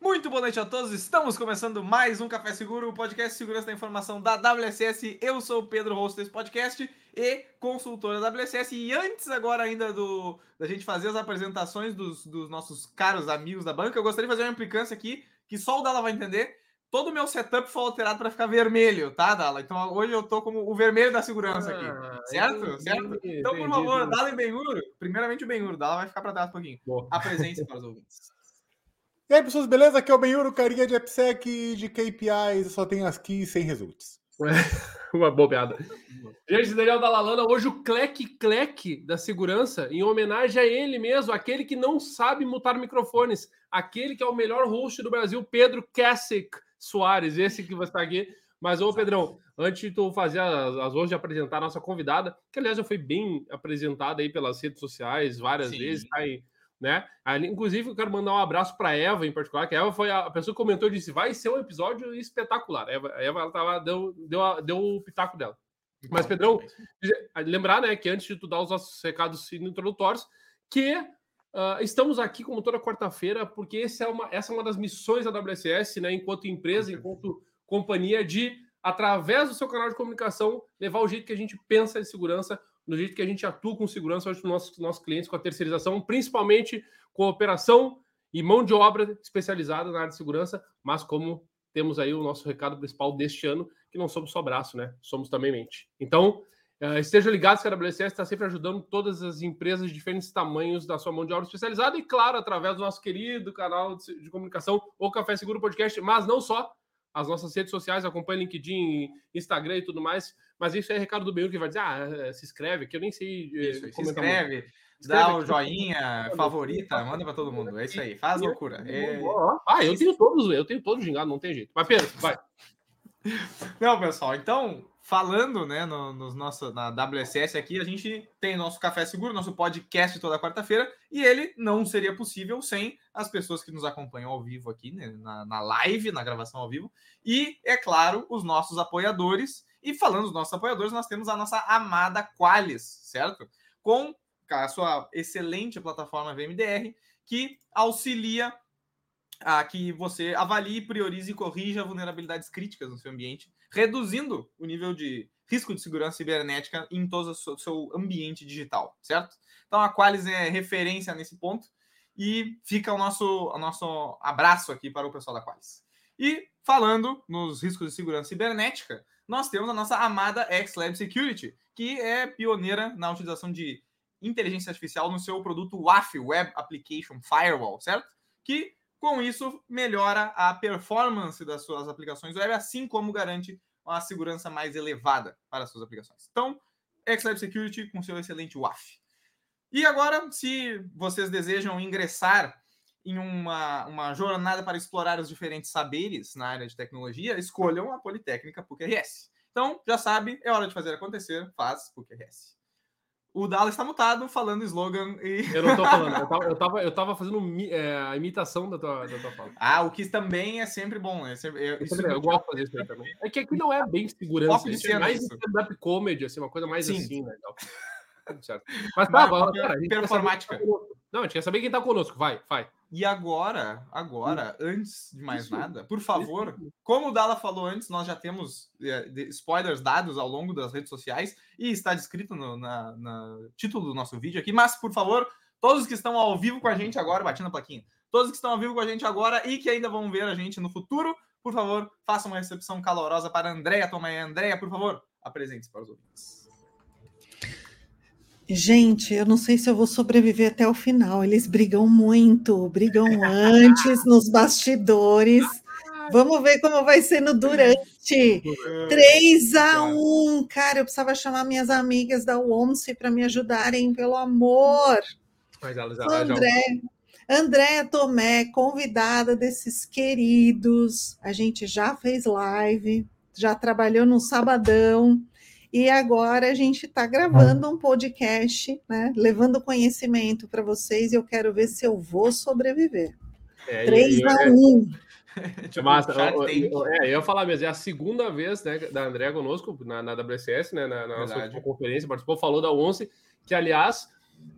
Muito boa noite a todos, estamos começando mais um Café Seguro, o podcast de segurança da informação da WSS. Eu sou o Pedro, host desse podcast e consultor da WSS. E antes agora ainda do da gente fazer as apresentações dos, dos nossos caros amigos da banca, eu gostaria de fazer uma implicância aqui, que só o Dala vai entender. Todo o meu setup foi alterado para ficar vermelho, tá, Dala? Então hoje eu tô como o vermelho da segurança aqui. Ah, certo? Entendi, certo? Então, por favor, Dala e Benhur, primeiramente o Benhur, Dala vai ficar para trás um pouquinho. Apresente para os ouvintes. E aí, pessoas, beleza? Aqui é o Benhuro, carinha de AppSec e de KPIs, só tem as keys sem results. Uma bobeada. Gente, Daniel Dalalana, hoje o cleque-cleque da segurança, em homenagem a ele mesmo, aquele que não sabe mutar microfones, aquele que é o melhor host do Brasil, Pedro Cassick Soares, esse que vai estar aqui. Mas, ô Pedrão, antes de tu fazer as, as hoje de apresentar a nossa convidada, que aliás já foi bem apresentada aí pelas redes sociais várias Sim. vezes, tá aí né? Ali, inclusive, eu quero mandar um abraço para Eva em particular, que a Eva foi a pessoa que comentou e disse: vai ser um episódio espetacular. A Eva, a Eva ela tava, deu, deu, deu o pitaco dela. Mas, Pedrão, lembrar, né, que antes de tu dar os nossos recados introdutórios, que uh, estamos aqui como toda quarta-feira, porque essa é, uma, essa é uma das missões da WSS, né, enquanto empresa, enquanto companhia, de, através do seu canal de comunicação, levar o jeito que a gente pensa de segurança no jeito que a gente atua com segurança hoje nos nossos, nossos clientes, com a terceirização, principalmente com operação e mão de obra especializada na área de segurança, mas como temos aí o nosso recado principal deste ano, que não somos só braço, né? Somos também mente. Então, uh, esteja ligado que a WCS está sempre ajudando todas as empresas de diferentes tamanhos da sua mão de obra especializada e, claro, através do nosso querido canal de comunicação, o Café Seguro Podcast, mas não só, as nossas redes sociais, acompanha LinkedIn, Instagram e tudo mais. Mas isso é recado do Benhur que vai dizer, ah, é, se inscreve, que eu nem sei. Eh, isso, se inscreve, muito. dá o joinha, favorita, manda para todo mundo. É isso aí, faz loucura. É... Ah, eu tenho todos, eu tenho todos gingados, não tem jeito. Mas Pedro, vai. Não, pessoal, então, falando, né, no, no nosso, na WSS aqui, a gente tem nosso Café Seguro, nosso podcast toda quarta-feira, e ele não seria possível sem as pessoas que nos acompanham ao vivo aqui, né, na, na live, na gravação ao vivo, e, é claro, os nossos apoiadores. E falando dos nossos apoiadores, nós temos a nossa amada Qualis, certo? Com a sua excelente plataforma VMDR, que auxilia a que você avalie, priorize e corrija vulnerabilidades críticas no seu ambiente, reduzindo o nível de risco de segurança cibernética em todo o seu ambiente digital, certo? Então a Qualis é referência nesse ponto e fica o nosso, o nosso abraço aqui para o pessoal da Qualis. E falando nos riscos de segurança cibernética, nós temos a nossa amada XLab Security, que é pioneira na utilização de inteligência artificial no seu produto WAF, Web Application Firewall, certo? Que com isso, melhora a performance das suas aplicações web, assim como garante uma segurança mais elevada para as suas aplicações. Então, Xlab Security com seu excelente WAF. E agora, se vocês desejam ingressar em uma, uma jornada para explorar os diferentes saberes na área de tecnologia, escolham a Politécnica PUC-RS. Então, já sabe, é hora de fazer acontecer, faz PUC-RS. O Dallas está mutado falando slogan e. Eu não tô falando, eu tava, eu tava, eu tava fazendo é, a imitação da tua, da tua fala. Ah, o que também é sempre bom, né? Sempre, eu, isso eu, eu gosto de fazer isso também. É que aqui não é bem segurança, é mais stand-up comedy, assim, uma coisa mais Sim. assim, né? Certo. Mas tá, agora, cara, a gente performática. Tá não, a gente quer saber quem tá conosco. Vai, vai. E agora, agora, antes de mais Isso. nada, por favor, Isso. como o Dala falou antes, nós já temos é, spoilers dados ao longo das redes sociais e está descrito no na, na, título do nosso vídeo aqui, mas por favor, todos que estão ao vivo com a gente agora, batendo a plaquinha, todos que estão ao vivo com a gente agora e que ainda vão ver a gente no futuro, por favor, façam uma recepção calorosa para Andréia Tomé. Andréia, por favor, apresente-se para os ouvintes. Gente, eu não sei se eu vou sobreviver até o final. Eles brigam muito, brigam antes, nos bastidores. Vamos ver como vai ser no durante. 3 a 1 Cara, eu precisava chamar minhas amigas da OMSE para me ajudarem, pelo amor. Mas elas, elas André, já... Andréa Tomé, convidada desses queridos. A gente já fez live, já trabalhou no sabadão. E agora a gente está gravando um podcast, né? Levando conhecimento para vocês e eu quero ver se eu vou sobreviver. É, 3 a 1. tipo, Massa, eu, eu, é, eu ia falar mesmo, é a segunda vez né, da André conosco na, na WSS, né, na, na nossa conferência, participou, falou da ONCE, que aliás,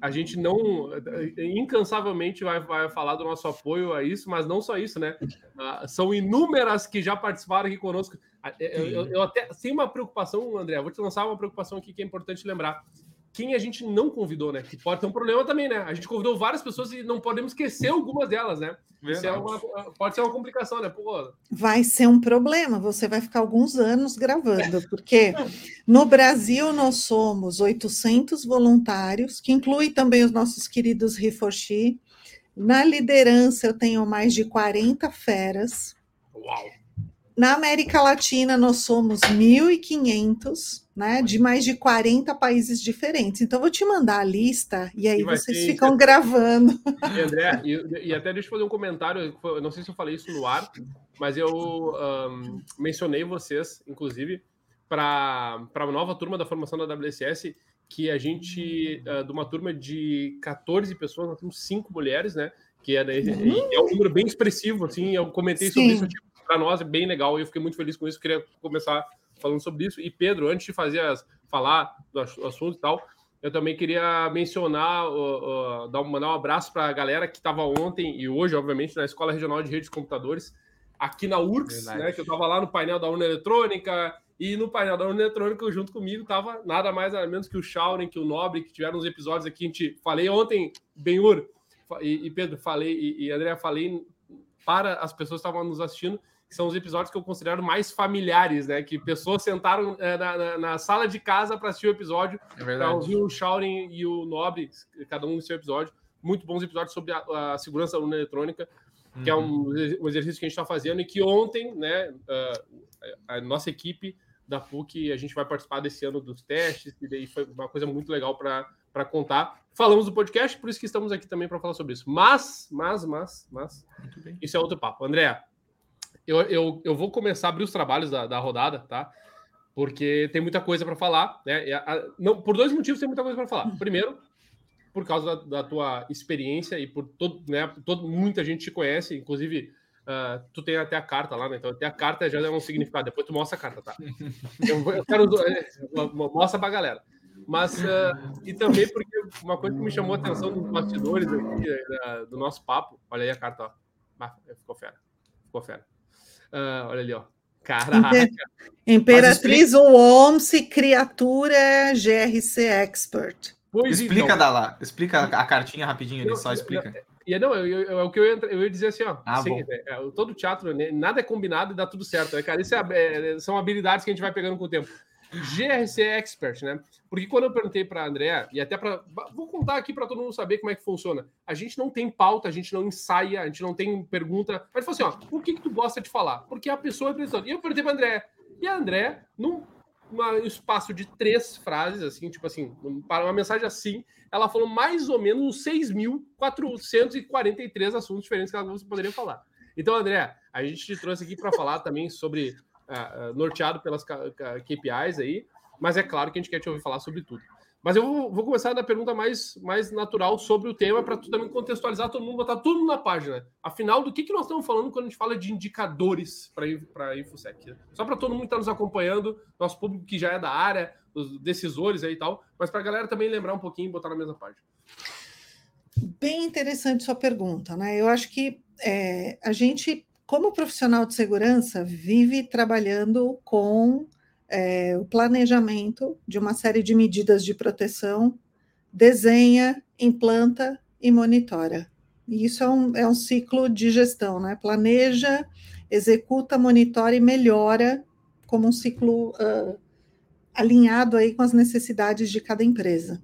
a gente não incansavelmente vai, vai falar do nosso apoio a isso, mas não só isso, né? Uh, são inúmeras que já participaram aqui conosco. Eu, eu, eu até tenho uma preocupação, André, vou te lançar uma preocupação aqui que é importante lembrar quem a gente não convidou, né? Que pode ter um problema também, né? A gente convidou várias pessoas e não podemos esquecer algumas delas, né? Isso é uma, pode ser uma complicação, né? Pô. Vai ser um problema, você vai ficar alguns anos gravando, porque no Brasil nós somos 800 voluntários, que inclui também os nossos queridos Rifoshi. Na liderança eu tenho mais de 40 feras. Uau! Na América Latina, nós somos 1.500, né, de mais de 40 países diferentes. Então, vou te mandar a lista e aí vocês ter... ficam gravando. E, André, e, e, até deixa eu fazer um comentário, eu não sei se eu falei isso no ar, mas eu um, mencionei vocês, inclusive, para a nova turma da formação da WSS, que a gente, uh, de uma turma de 14 pessoas, nós temos cinco mulheres, né? Que é, uhum. é um número bem expressivo, assim, eu comentei Sim. sobre isso, tipo, para nós é bem legal e eu fiquei muito feliz com isso. Queria começar falando sobre isso. E Pedro, antes de fazer as, falar do assunto e tal, eu também queria mencionar, uh, uh, dar, mandar um abraço para a galera que estava ontem e hoje, obviamente, na Escola Regional de Redes de Computadores, aqui na URCS, né, que eu estava lá no painel da Urna Eletrônica, e no painel da Urna Eletrônica, junto comigo, estava nada mais nada menos que o Shauren, que o Nobre, que tiveram uns episódios aqui. A gente falei ontem, Benhur e, e Pedro, falei, e, e André, falei para as pessoas que estavam nos assistindo que são os episódios que eu considero mais familiares, né? Que pessoas sentaram é, na, na, na, sala de casa para assistir o episódio, é para ouvir o Shaurin e o Nobre, cada um no seu episódio. Muito bons episódios sobre a, a segurança da urna eletrônica, uhum. que é um, uhum. um, exercício que a gente está fazendo e que ontem, né, uh, a nossa equipe da PUC, a gente vai participar desse ano dos testes, e daí foi uma coisa muito legal para contar. Falamos do podcast, por isso que estamos aqui também para falar sobre isso. Mas, mas, mas, mas, isso é outro papo. André, eu, eu, eu vou começar a abrir os trabalhos da, da rodada, tá? Porque tem muita coisa para falar, né? A, não, por dois motivos tem muita coisa para falar. Primeiro, por causa da, da, tua experiência e por todo, né? Todo, muita gente te conhece, inclusive uh, tu tem até a carta lá, né? Então até a carta já é um significado. Depois tu mostra a carta, tá? Eu, eu quero é, mostra para galera. Mas uh, e também porque uma coisa que me chamou a atenção nos bastidores aqui uh, do nosso papo, olha aí a carta, ó. Ah, ficou fera, ficou fera. Uh, olha ali, ó. Caraca. Imperatriz explica... OMSI, criatura GRC Expert. Pois explica, então. Dala. Explica a cartinha rapidinho ali, só explica. E não, eu, eu, é o que eu ia, eu ia dizer assim, ó. Ah, assim, é, é, todo teatro, né, nada é combinado e dá tudo certo. Né, cara, isso é, é, são habilidades que a gente vai pegando com o tempo. GRC Expert, né? Porque quando eu perguntei para a André, e até para. Vou contar aqui para todo mundo saber como é que funciona. A gente não tem pauta, a gente não ensaia, a gente não tem pergunta. Mas falou assim: ó, o que, que tu gosta de falar? Porque a pessoa é. E eu perguntei para André. E a André, num uma, espaço de três frases, assim, tipo assim, para uma mensagem assim, ela falou mais ou menos uns 6.443 assuntos diferentes que ela poderia falar. Então, André, a gente te trouxe aqui para falar também sobre norteado pelas KPIs aí, mas é claro que a gente quer te ouvir falar sobre tudo. Mas eu vou, vou começar da pergunta mais, mais natural sobre o tema para tu também contextualizar todo mundo, botar tudo na página. Afinal, do que, que nós estamos falando quando a gente fala de indicadores para a InfoSec? Só para todo mundo que está nos acompanhando, nosso público que já é da área, os decisores aí e tal, mas para a galera também lembrar um pouquinho e botar na mesma página. Bem interessante sua pergunta, né? Eu acho que é, a gente como profissional de segurança, vive trabalhando com é, o planejamento de uma série de medidas de proteção, desenha, implanta e monitora. E isso é um, é um ciclo de gestão, né? Planeja, executa, monitora e melhora como um ciclo uh, alinhado aí com as necessidades de cada empresa.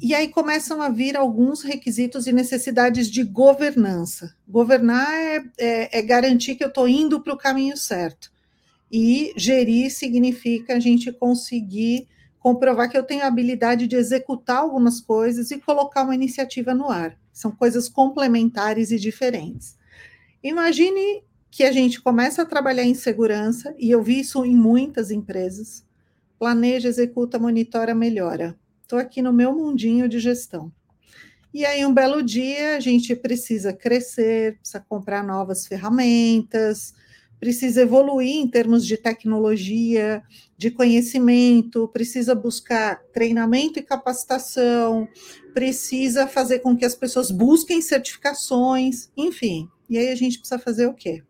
E aí começam a vir alguns requisitos e necessidades de governança. Governar é, é, é garantir que eu estou indo para o caminho certo. E gerir significa a gente conseguir comprovar que eu tenho a habilidade de executar algumas coisas e colocar uma iniciativa no ar. São coisas complementares e diferentes. Imagine que a gente começa a trabalhar em segurança, e eu vi isso em muitas empresas. Planeja, executa, monitora, melhora estou aqui no meu mundinho de gestão. E aí, um belo dia, a gente precisa crescer, precisa comprar novas ferramentas, precisa evoluir em termos de tecnologia, de conhecimento, precisa buscar treinamento e capacitação, precisa fazer com que as pessoas busquem certificações, enfim. E aí a gente precisa fazer o quê?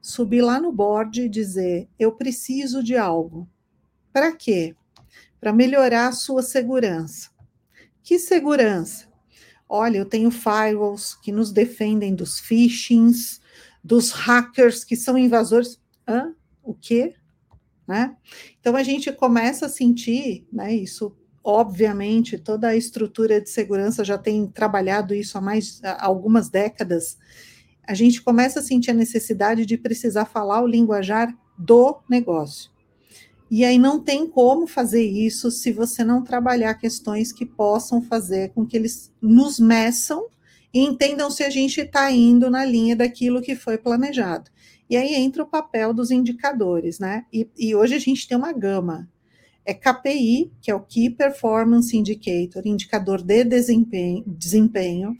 Subir lá no board e dizer: eu preciso de algo. Para quê? Para melhorar a sua segurança. Que segurança? Olha, eu tenho firewalls que nos defendem dos phishings, dos hackers que são invasores. Hã? O quê? Né? Então a gente começa a sentir, né, isso obviamente toda a estrutura de segurança já tem trabalhado isso há mais há algumas décadas. A gente começa a sentir a necessidade de precisar falar o linguajar do negócio. E aí não tem como fazer isso se você não trabalhar questões que possam fazer com que eles nos meçam e entendam se a gente está indo na linha daquilo que foi planejado. E aí entra o papel dos indicadores, né? E, e hoje a gente tem uma gama. É KPI, que é o Key Performance Indicator, indicador de desempenho. desempenho.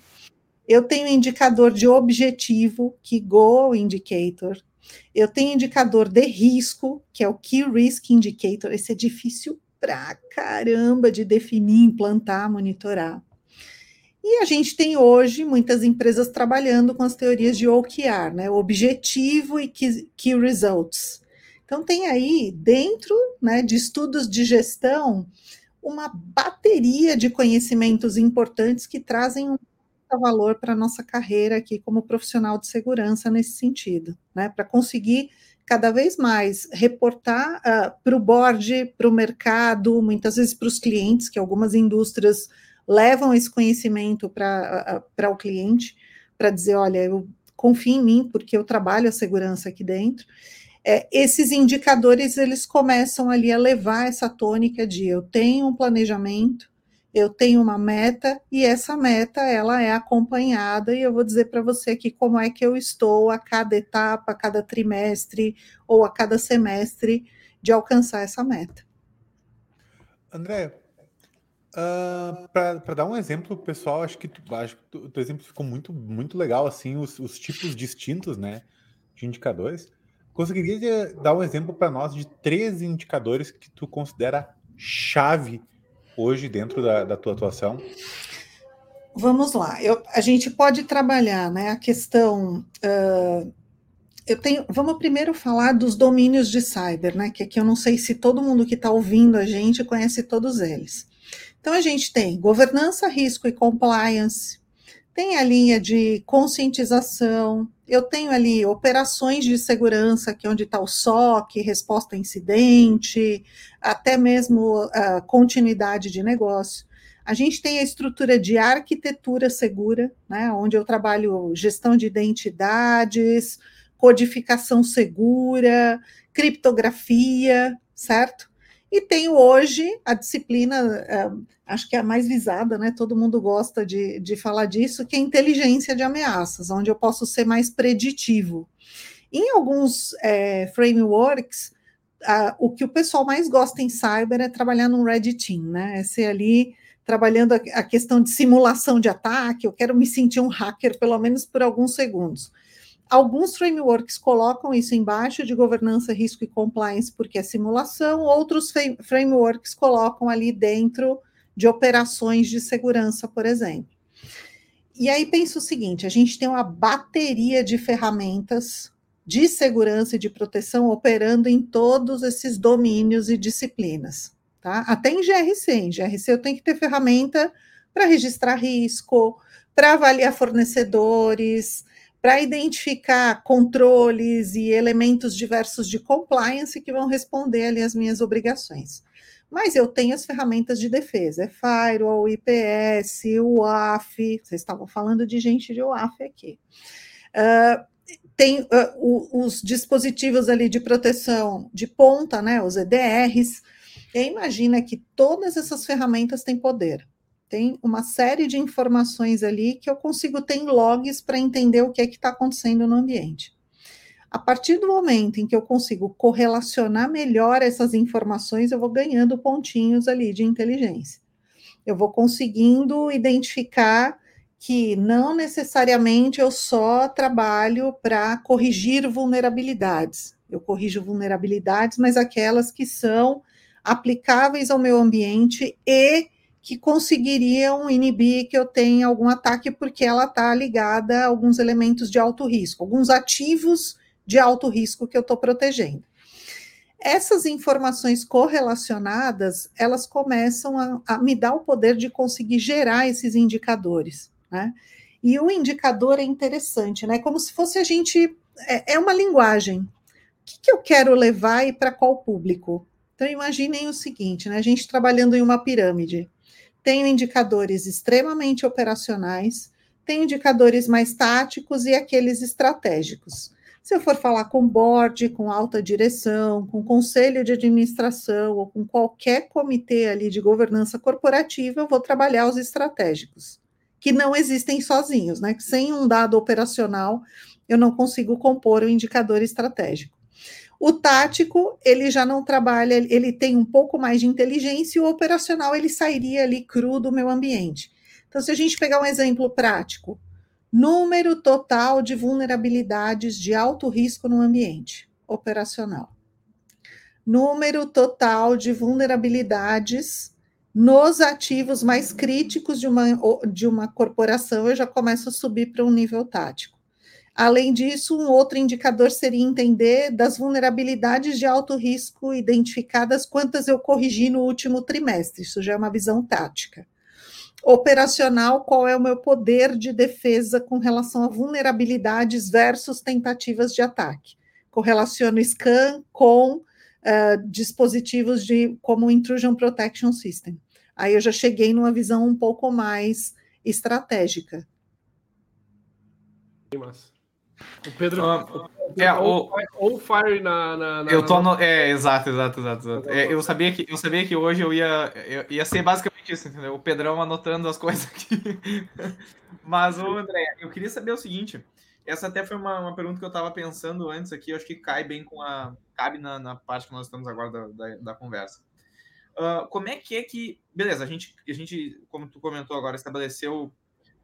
Eu tenho indicador de objetivo, que Goal Indicator. Eu tenho indicador de risco, que é o Key Risk Indicator. Esse é difícil pra caramba de definir, implantar, monitorar. E a gente tem hoje muitas empresas trabalhando com as teorias de OKR, né? Objetivo e Key, key Results. Então tem aí dentro, né, de estudos de gestão uma bateria de conhecimentos importantes que trazem um valor para a nossa carreira aqui como profissional de segurança nesse sentido, né? Para conseguir cada vez mais reportar uh, para o board, para o mercado, muitas vezes para os clientes, que algumas indústrias levam esse conhecimento para o cliente, para dizer, olha, eu confio em mim porque eu trabalho a segurança aqui dentro. É, esses indicadores eles começam ali a levar essa tônica de eu tenho um planejamento, eu tenho uma meta e essa meta ela é acompanhada e eu vou dizer para você aqui como é que eu estou a cada etapa, a cada trimestre ou a cada semestre de alcançar essa meta. André, Uh, ah, para dar um exemplo, pessoal, acho que tu, acho que o teu exemplo ficou muito, muito legal, assim, os, os tipos distintos, né, de indicadores. Conseguiria dar um exemplo para nós de três indicadores que tu considera chave hoje dentro da, da tua atuação? Vamos lá, eu, a gente pode trabalhar, né, a questão... Uh, eu tenho, vamos primeiro falar dos domínios de cyber, né? Que aqui eu não sei se todo mundo que está ouvindo a gente conhece todos eles. Então, a gente tem governança, risco e compliance, tem a linha de conscientização, eu tenho ali operações de segurança, que é onde está o SOC, resposta a incidente, até mesmo a continuidade de negócio. A gente tem a estrutura de arquitetura segura, né, onde eu trabalho gestão de identidades, codificação segura, criptografia, certo? E tenho hoje a disciplina, é, acho que é a mais visada, né? Todo mundo gosta de, de falar disso, que é inteligência de ameaças, onde eu posso ser mais preditivo. Em alguns é, frameworks, o que o pessoal mais gosta em cyber é trabalhar num red team, né? É ser ali trabalhando a, a questão de simulação de ataque, eu quero me sentir um hacker pelo menos por alguns segundos. Alguns frameworks colocam isso embaixo de governança, risco e compliance, porque é simulação, outros frameworks colocam ali dentro de operações de segurança, por exemplo. E aí pensa o seguinte: a gente tem uma bateria de ferramentas de segurança e de proteção operando em todos esses domínios e disciplinas. Tá? Até em GRC. Em GRC eu tenho que ter ferramenta para registrar risco, para avaliar fornecedores, para identificar controles e elementos diversos de compliance que vão responder ali as minhas obrigações. Mas eu tenho as ferramentas de defesa, é Firewall, IPS, UAF, vocês estavam falando de gente de UAF aqui. Uh, tem uh, o, os dispositivos ali de proteção de ponta, né, os EDRs, e imagina que todas essas ferramentas têm poder tem uma série de informações ali que eu consigo ter em logs para entender o que é que está acontecendo no ambiente. A partir do momento em que eu consigo correlacionar melhor essas informações, eu vou ganhando pontinhos ali de inteligência. Eu vou conseguindo identificar que não necessariamente eu só trabalho para corrigir vulnerabilidades. Eu corrijo vulnerabilidades, mas aquelas que são aplicáveis ao meu ambiente e que conseguiriam inibir que eu tenha algum ataque, porque ela está ligada a alguns elementos de alto risco, alguns ativos de alto risco que eu estou protegendo. Essas informações correlacionadas, elas começam a, a, me dar o poder de conseguir gerar esses indicadores, né? E o indicador é interessante, né? Como se fosse a gente. É, é uma linguagem. O que, que eu quero levar e para qual público? Então, imaginem o seguinte, né? A gente trabalhando em uma pirâmide. Tenho indicadores extremamente operacionais, tenho indicadores mais táticos e aqueles estratégicos. Se eu for falar com board, com alta direção, com conselho de administração ou com qualquer comitê ali de governança corporativa, eu vou trabalhar os estratégicos, que não existem sozinhos, né? Sem um dado operacional, eu não consigo compor o um indicador estratégico. O tático, ele já não trabalha, ele tem um pouco mais de inteligência, e o operacional, ele sairia ali cru do meu ambiente. Então, se a gente pegar um exemplo prático, número total de vulnerabilidades de alto risco no ambiente operacional. Número total de vulnerabilidades nos ativos mais críticos de uma, de uma corporação, eu já começo a subir para um nível tático. Além disso, um outro indicador seria entender das vulnerabilidades de alto risco identificadas, quantas eu corrigi no último trimestre. Isso já é uma visão tática. Operacional, qual é o meu poder de defesa com relação a vulnerabilidades versus tentativas de ataque? Correlaciono scan com uh, dispositivos de como Intrusion Protection System. Aí eu já cheguei numa visão um pouco mais estratégica. Massa. O Pedro. Uh, é, o, ou fire na, na, na, Eu tô no. É, exato, exato, exato. exato. É, eu, sabia que, eu sabia que hoje eu ia. Eu, ia ser basicamente isso, entendeu? O Pedrão anotando as coisas aqui. Mas, ô André, eu queria saber o seguinte. Essa até foi uma, uma pergunta que eu estava pensando antes aqui, eu acho que cai bem com a. cabe na, na parte que nós estamos agora da, da, da conversa. Uh, como é que é que. Beleza, a gente, a gente, como tu comentou agora, estabeleceu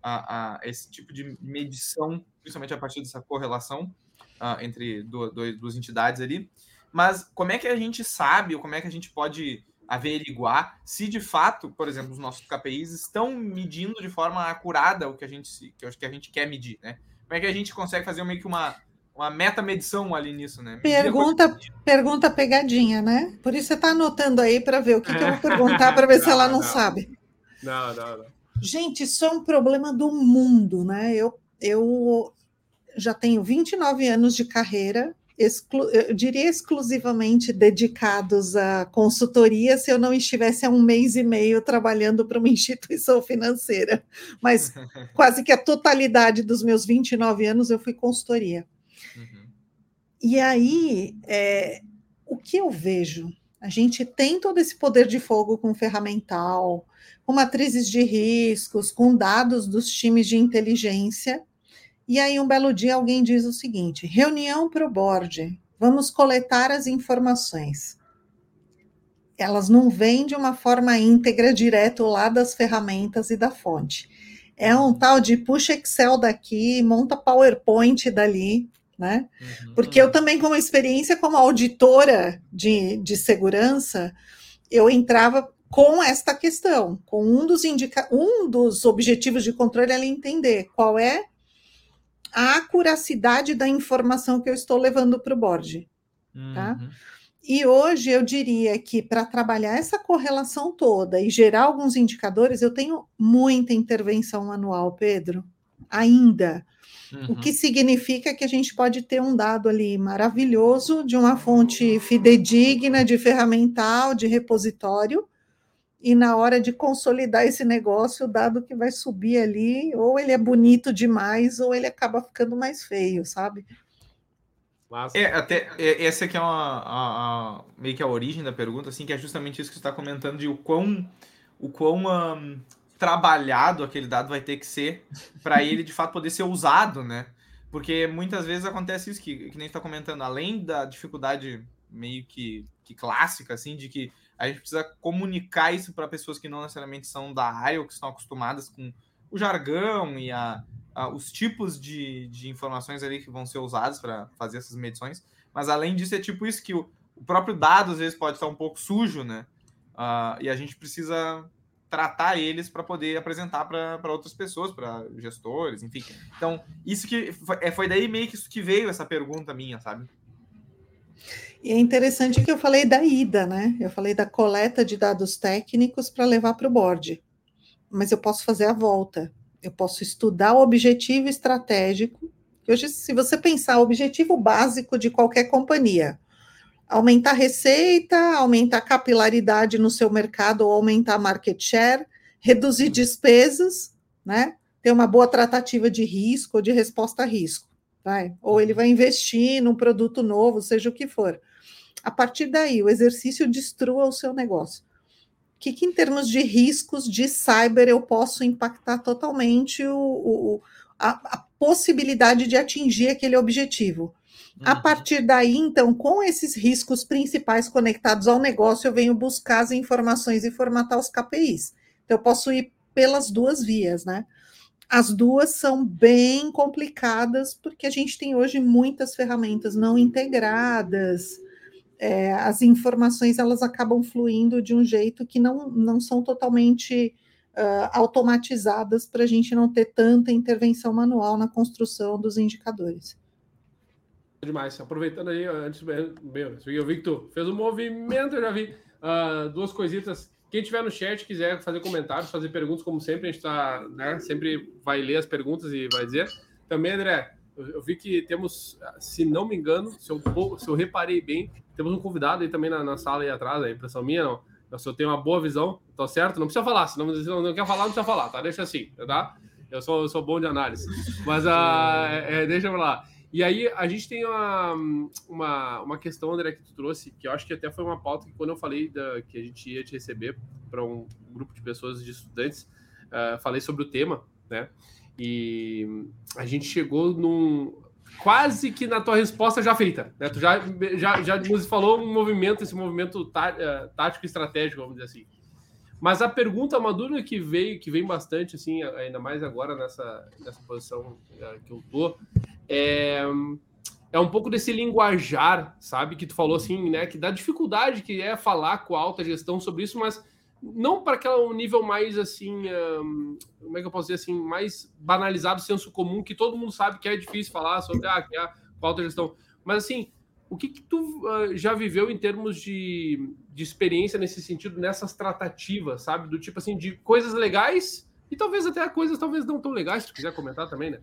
a, a esse tipo de medição, principalmente a partir dessa correlação uh, entre do, do, duas entidades ali. Mas como é que a gente sabe, ou como é que a gente pode averiguar se de fato, por exemplo, os nossos KPIs estão medindo de forma acurada o que a gente, que, que a gente quer medir, né? Como é que a gente consegue fazer meio que uma, uma meta-medição ali nisso, né? pergunta, pergunta pegadinha, né? Por isso você está anotando aí para ver o que, que eu vou perguntar para ver não, se ela não, não, sabe. Não, não, não. Gente, isso é um problema do mundo, né? Eu, eu já tenho 29 anos de carreira, exclu, eu diria exclusivamente dedicados à consultoria, se eu não estivesse há um mês e meio trabalhando para uma instituição financeira. Mas quase que a totalidade dos meus 29 anos eu fui consultoria. Uhum. E aí, é, o que eu vejo? A gente tem todo esse poder de fogo com ferramental, com matrizes de riscos, com dados dos times de inteligência. E aí, um belo dia, alguém diz o seguinte: reunião para o board, vamos coletar as informações. Elas não vêm de uma forma íntegra, direto lá das ferramentas e da fonte. É um tal de puxa Excel daqui, monta PowerPoint dali, né? Uhum. Porque eu também, como experiência como auditora de, de segurança, eu entrava com esta questão, com um dos, indica um dos objetivos de controle é entender qual é a acuracidade da informação que eu estou levando para o board. Tá? Uhum. E hoje eu diria que para trabalhar essa correlação toda e gerar alguns indicadores, eu tenho muita intervenção manual, Pedro, ainda. Uhum. O que significa que a gente pode ter um dado ali maravilhoso de uma fonte fidedigna, de ferramental, de repositório, e na hora de consolidar esse negócio, o dado que vai subir ali, ou ele é bonito demais, ou ele acaba ficando mais feio, sabe? É, até é, essa aqui é uma, a, a, meio que a origem da pergunta, assim, que é justamente isso que você está comentando de o quão, o quão um, trabalhado aquele dado vai ter que ser para ele de fato poder ser usado, né? Porque muitas vezes acontece isso que, que nem está comentando, além da dificuldade meio que, que clássica, assim, de que a gente precisa comunicar isso para pessoas que não necessariamente são da área ou que estão acostumadas com, o jargão e a, a, os tipos de, de informações ali que vão ser usados para fazer essas medições. Mas além disso, é tipo isso que o, o próprio dado às vezes pode estar um pouco sujo, né? Uh, e a gente precisa tratar eles para poder apresentar para outras pessoas, para gestores, enfim. Então, isso que foi, é, foi daí meio que isso que veio essa pergunta minha, sabe? E é interessante que eu falei da ida, né? Eu falei da coleta de dados técnicos para levar para o board. Mas eu posso fazer a volta. Eu posso estudar o objetivo estratégico. Hoje, se você pensar o objetivo básico de qualquer companhia, aumentar receita, aumentar capilaridade no seu mercado ou aumentar market share, reduzir despesas, né? Ter uma boa tratativa de risco ou de resposta a risco, vai? Ou ele vai investir num produto novo, seja o que for. A partir daí, o exercício destrua o seu negócio. O que, que em termos de riscos de cyber eu posso impactar totalmente o, o a, a possibilidade de atingir aquele objetivo? A uhum. partir daí, então, com esses riscos principais conectados ao negócio, eu venho buscar as informações e formatar os KPIs. Então, eu posso ir pelas duas vias, né? As duas são bem complicadas, porque a gente tem hoje muitas ferramentas não integradas, é, as informações elas acabam fluindo de um jeito que não, não são totalmente uh, automatizadas para a gente não ter tanta intervenção manual na construção dos indicadores. Demais. Aproveitando aí, antes bem, eu vi que tu fez um movimento, eu já vi uh, duas coisitas. Quem tiver no chat quiser fazer comentários, fazer perguntas, como sempre, a gente está, né, sempre vai ler as perguntas e vai dizer. Também, André, eu, vi que temos, se não me engano, se eu, se eu reparei bem, temos um convidado aí também na, na sala aí atrás, a impressão minha, não. Eu tenho uma boa visão, tá certo? Não precisa falar, se não, não, quer falar, não precisa falar, tá? Deixa assim, tá? Eu sou, eu sou bom de análise. Mas uh, é, deixa eu falar. E aí a gente tem uma, uma, uma questão, André, que tu trouxe, que eu acho que até foi uma pauta que quando eu falei da, que a gente ia te receber para um grupo de pessoas, de estudantes, uh, falei sobre o tema, né? E a gente chegou num quase que na tua resposta já feita, né? Tu já, já, já nos falou um movimento, esse movimento tá, uh, tático estratégico, vamos dizer assim. Mas a pergunta, madura que veio, que vem bastante, assim, ainda mais agora nessa, nessa posição uh, que eu tô, é, é um pouco desse linguajar, sabe? Que tu falou assim, né? Que da dificuldade que é falar com a alta gestão sobre isso, mas não para aquele nível mais assim, um, como é que eu posso dizer assim, mais banalizado, senso comum, que todo mundo sabe que é difícil falar sobre ah, que é a alta gestão. Mas assim, o que, que tu uh, já viveu em termos de, de experiência nesse sentido, nessas tratativas, sabe? Do tipo assim, de coisas legais e talvez até coisas talvez não tão legais, se tu quiser comentar também, né?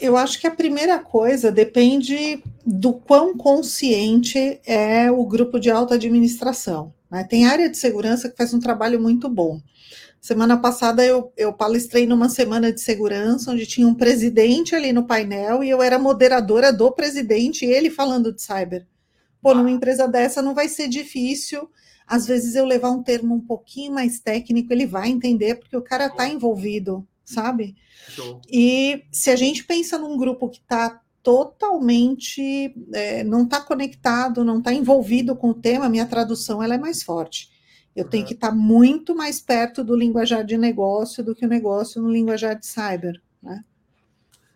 Eu acho que a primeira coisa depende do quão consciente é o grupo de alta administração. Né? Tem área de segurança que faz um trabalho muito bom. Semana passada eu, eu palestrei numa semana de segurança, onde tinha um presidente ali no painel e eu era moderadora do presidente, e ele falando de cyber. Pô, numa empresa dessa não vai ser difícil. Às vezes eu levar um termo um pouquinho mais técnico, ele vai entender, porque o cara está envolvido, sabe? Show. E se a gente pensa num grupo que está totalmente, é, não está conectado, não está envolvido com o tema, minha tradução ela é mais forte. Eu uhum. tenho que estar tá muito mais perto do linguajar de negócio do que o negócio no linguajar de cyber, né?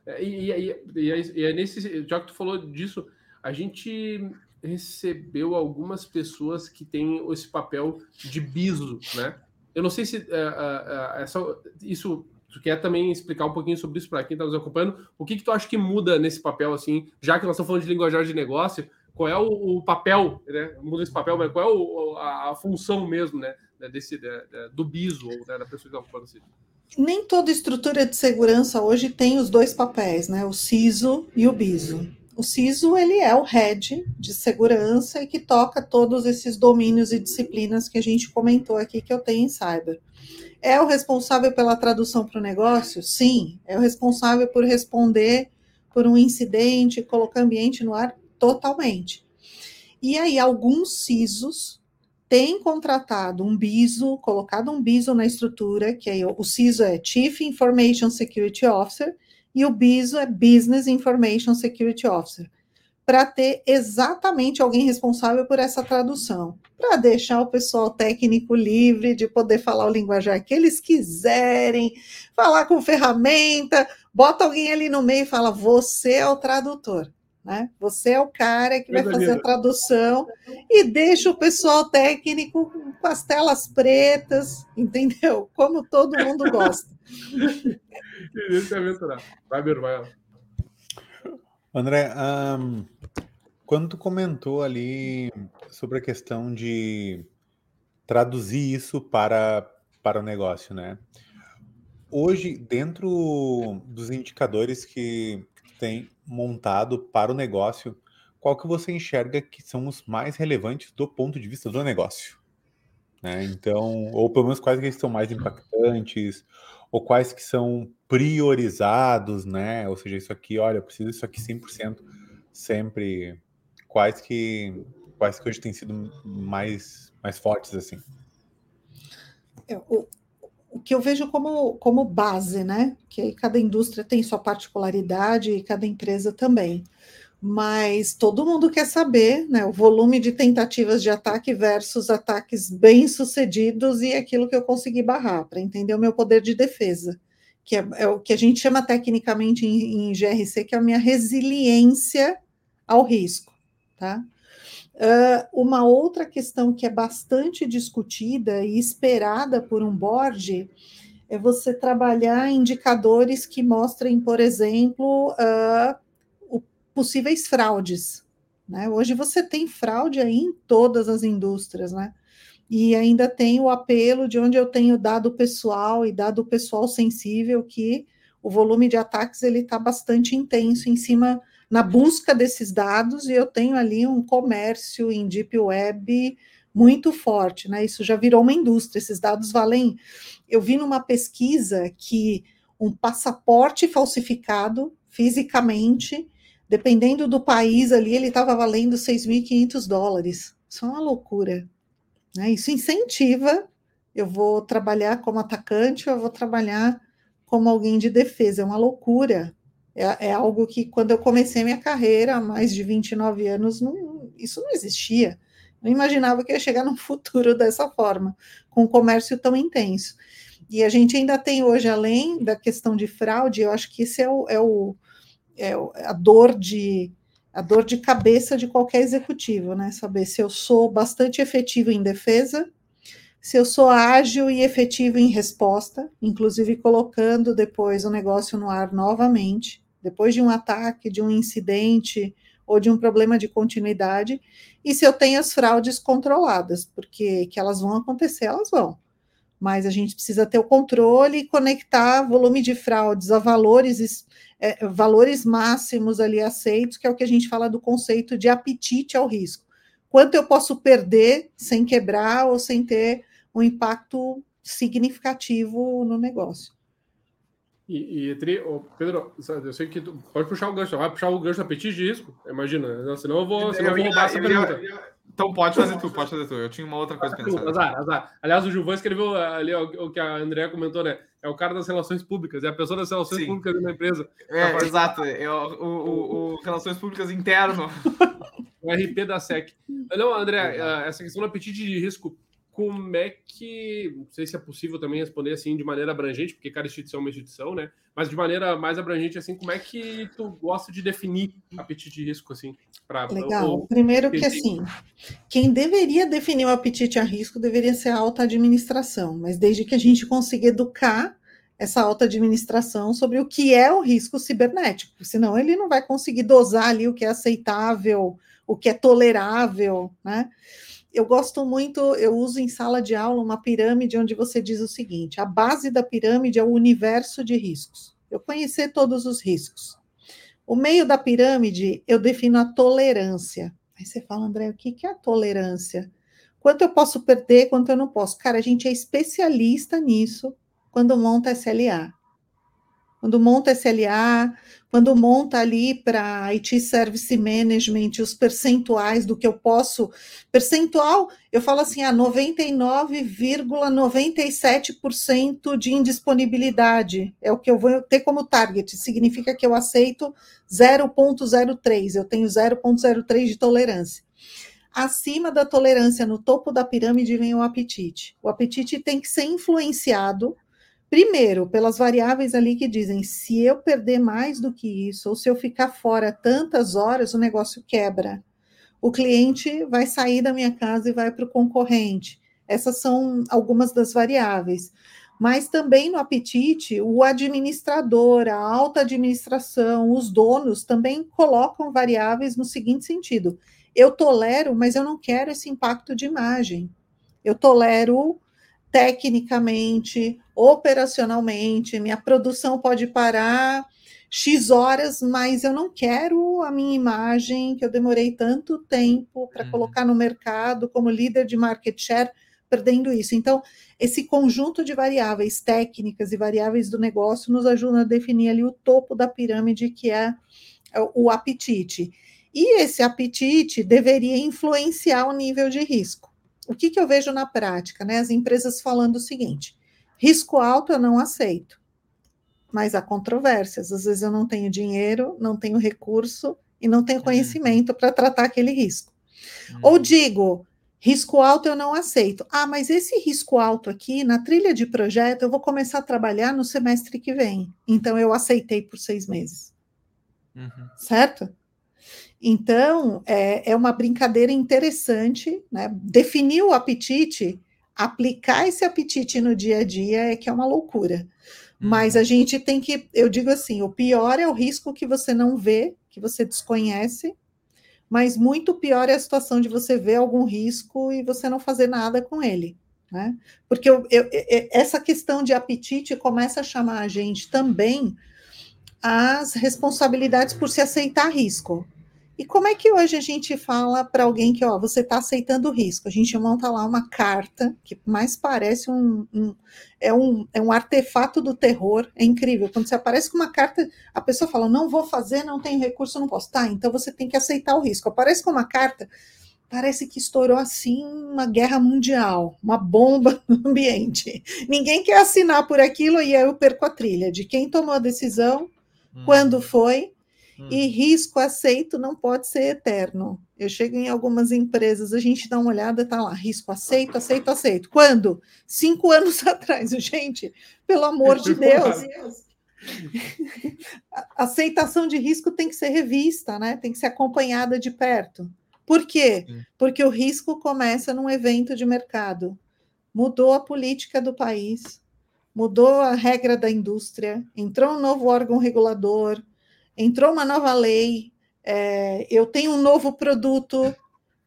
É, e, e, e, e é nesse, já que tu falou disso, a gente recebeu algumas pessoas que têm esse papel de biso, né? Eu não sei se uh, uh, uh, essa, isso Tu quer também explicar um pouquinho sobre isso para quem está nos acompanhando? O que, que tu acha que muda nesse papel, assim, já que nós estamos falando de linguajar de negócio, qual é o, o papel, né? Muda esse papel, mas qual é o, a, a, função mesmo, né? Desse, do BISO, ou né, da pessoa que está ocupando esse. Nem toda estrutura de segurança hoje tem os dois papéis, né? O CISO e o BISO. O CISO ele é o head de segurança e que toca todos esses domínios e disciplinas que a gente comentou aqui que eu tenho em cyber. É o responsável pela tradução para o negócio? Sim. É o responsável por responder por um incidente, colocar ambiente no ar? Totalmente. E aí, alguns CISOs têm contratado um BISO, colocado um BISO na estrutura, que aí o CISO é Chief Information Security Officer e o BISO é Business Information Security Officer, para ter exatamente alguém responsável por essa tradução, para deixar o pessoal técnico livre de poder falar o linguajar que eles quiserem, falar com ferramenta, bota alguém ali no meio e fala: você é o tradutor. Né? Você é o cara que vai fazer a tradução e deixa o pessoal técnico com as telas pretas, entendeu? Como todo mundo gosta. Vai, meu, vai. André, um, quando tu comentou ali sobre a questão de traduzir isso para, para o negócio, né? Hoje, dentro dos indicadores que tem montado para o negócio, qual que você enxerga que são os mais relevantes do ponto de vista do negócio? Né? Então, ou pelo menos quais que são mais impactantes, ou quais que são priorizados, né? Ou seja, isso aqui, olha, eu preciso disso aqui 100% sempre. Quais que quais que hoje têm sido mais mais fortes assim? É, o, o que eu vejo como, como base, né? Que cada indústria tem sua particularidade e cada empresa também. Mas todo mundo quer saber né, o volume de tentativas de ataque versus ataques bem-sucedidos e aquilo que eu consegui barrar, para entender o meu poder de defesa que é, é, o que a gente chama tecnicamente em, em, GRC, que é a minha resiliência ao risco, tá? Uh, uma outra questão que é bastante discutida e esperada por um board é você trabalhar indicadores que mostrem, por exemplo, uh, possíveis fraudes. Né? Hoje você tem fraude em todas as indústrias, né? e ainda tem o apelo de onde eu tenho dado pessoal e dado pessoal sensível que o volume de ataques ele está bastante intenso em cima na busca desses dados e eu tenho ali um comércio em deep web muito forte, né? Isso já virou uma indústria. Esses dados valem. Eu vi numa pesquisa que um passaporte falsificado fisicamente, dependendo do país ali, ele estava valendo 6.500 dólares. Isso é uma loucura. Né? Isso incentiva, eu vou trabalhar como atacante, eu vou trabalhar como alguém de defesa, é uma loucura. É, é algo que, quando eu comecei minha carreira, há mais de 29 anos, não, isso não existia. Não imaginava que ia chegar no futuro dessa forma, com um comércio tão intenso. E a gente ainda tem hoje, além da questão de fraude, eu acho que esse é, o, é, o, é a dor de a dor de cabeça de qualquer executivo, né? Saber se eu sou bastante efetivo em defesa, se eu sou ágil e efetivo em resposta, inclusive colocando depois o negócio no ar novamente, depois de um ataque, de um incidente ou de um problema de continuidade, e se eu tenho as fraudes controladas, porque que elas vão acontecer, elas vão. Mas a gente precisa ter o controle e conectar volume de fraudes a valores é, valores máximos ali aceitos, que é o que a gente fala do conceito de apetite ao risco. Quanto eu posso perder sem quebrar ou sem ter um impacto significativo no negócio. E, e Pedro, eu sei que tu pode puxar o gancho, vai puxar o gancho do apetite de risco, imagina, senão eu vou, senão eu vou roubar essa pergunta. Então pode fazer tu, pode fazer tu. Eu tinha uma outra coisa pensada. Azar, azar. Aliás, o Gilvan escreveu ali o, que a Andrea comentou, né? É o cara das relações públicas, é a pessoa das relações Sim. públicas da empresa. É, exato. É o, o, o, Relações Públicas interno. o RP da SEC. Não, André, essa questão do apetite de risco como é que, não sei se é possível também responder assim de maneira abrangente, porque cada instituição é uma instituição, né? Mas de maneira mais abrangente, assim, como é que tu gosta de definir apetite de risco, assim? Pra, Legal. Ou, Primeiro que, assim, quem deveria definir o apetite a risco deveria ser a alta administração, mas desde que a gente consiga educar essa alta administração sobre o que é o risco cibernético, senão ele não vai conseguir dosar ali o que é aceitável, o que é tolerável, né? Eu gosto muito, eu uso em sala de aula uma pirâmide onde você diz o seguinte: a base da pirâmide é o universo de riscos. Eu conhecer todos os riscos. O meio da pirâmide eu defino a tolerância. Aí você fala, André, o que é a tolerância? Quanto eu posso perder, quanto eu não posso? Cara, a gente é especialista nisso quando monta SLA. Quando monta SLA, quando monta ali para IT Service Management os percentuais do que eu posso, percentual, eu falo assim, ah, 99,97% de indisponibilidade é o que eu vou ter como target, significa que eu aceito 0,03, eu tenho 0,03 de tolerância. Acima da tolerância, no topo da pirâmide, vem o apetite. O apetite tem que ser influenciado Primeiro, pelas variáveis ali que dizem, se eu perder mais do que isso, ou se eu ficar fora tantas horas, o negócio quebra. O cliente vai sair da minha casa e vai para o concorrente. Essas são algumas das variáveis. Mas também no apetite, o administrador, a alta administração, os donos também colocam variáveis no seguinte sentido: eu tolero, mas eu não quero esse impacto de imagem. Eu tolero tecnicamente, operacionalmente, minha produção pode parar X horas, mas eu não quero a minha imagem, que eu demorei tanto tempo para uhum. colocar no mercado como líder de market share, perdendo isso. Então, esse conjunto de variáveis técnicas e variáveis do negócio nos ajuda a definir ali o topo da pirâmide, que é o apetite. E esse apetite deveria influenciar o nível de risco o que, que eu vejo na prática? Né? As empresas falando o seguinte: risco alto eu não aceito, mas há controvérsias. Às vezes eu não tenho dinheiro, não tenho recurso e não tenho uhum. conhecimento para tratar aquele risco. Uhum. Ou digo, risco alto eu não aceito. Ah, mas esse risco alto aqui, na trilha de projeto, eu vou começar a trabalhar no semestre que vem. Então eu aceitei por seis meses. Uhum. Certo? Então, é, é uma brincadeira interessante, né? Definir o apetite, aplicar esse apetite no dia a dia é que é uma loucura. Mas a uhum. gente tem que, eu digo assim, o pior é o risco que você não vê, que você desconhece, mas muito pior é a situação de você ver algum risco e você não fazer nada com ele. Né? Porque eu, eu, essa questão de apetite começa a chamar a gente também as responsabilidades por se aceitar risco. E como é que hoje a gente fala para alguém que, ó, você está aceitando o risco? A gente monta lá uma carta que mais parece um, um, é um, é um artefato do terror, é incrível. Quando você aparece com uma carta, a pessoa fala, não vou fazer, não tenho recurso, não posso. Tá, então você tem que aceitar o risco. Aparece com uma carta, parece que estourou assim uma guerra mundial, uma bomba no ambiente. Ninguém quer assinar por aquilo e aí eu perco a trilha de quem tomou a decisão, hum. quando foi e hum. risco aceito não pode ser eterno. Eu chego em algumas empresas, a gente dá uma olhada, tá lá, risco aceito, aceito, aceito. Quando? Cinco anos atrás, gente, pelo amor de Deus. A aceitação de risco tem que ser revista, né? Tem que ser acompanhada de perto. Por quê? Porque o risco começa num evento de mercado. Mudou a política do país, mudou a regra da indústria, entrou um novo órgão regulador, entrou uma nova lei, é, eu tenho um novo produto,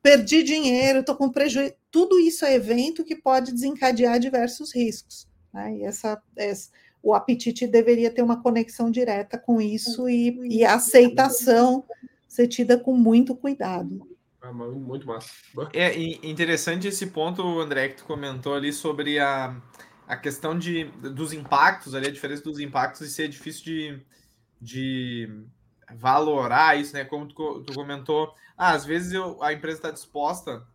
perdi dinheiro, estou com prejuízo. Tudo isso é evento que pode desencadear diversos riscos. Né? E essa, essa, o apetite deveria ter uma conexão direta com isso e, e a aceitação ser tida com muito cuidado. Ah, muito massa. É interessante esse ponto, André, que tu comentou ali sobre a, a questão de, dos impactos, ali, a diferença dos impactos e ser difícil de, de valorar isso, né? Como tu, tu comentou, ah, às vezes eu, a empresa está disposta,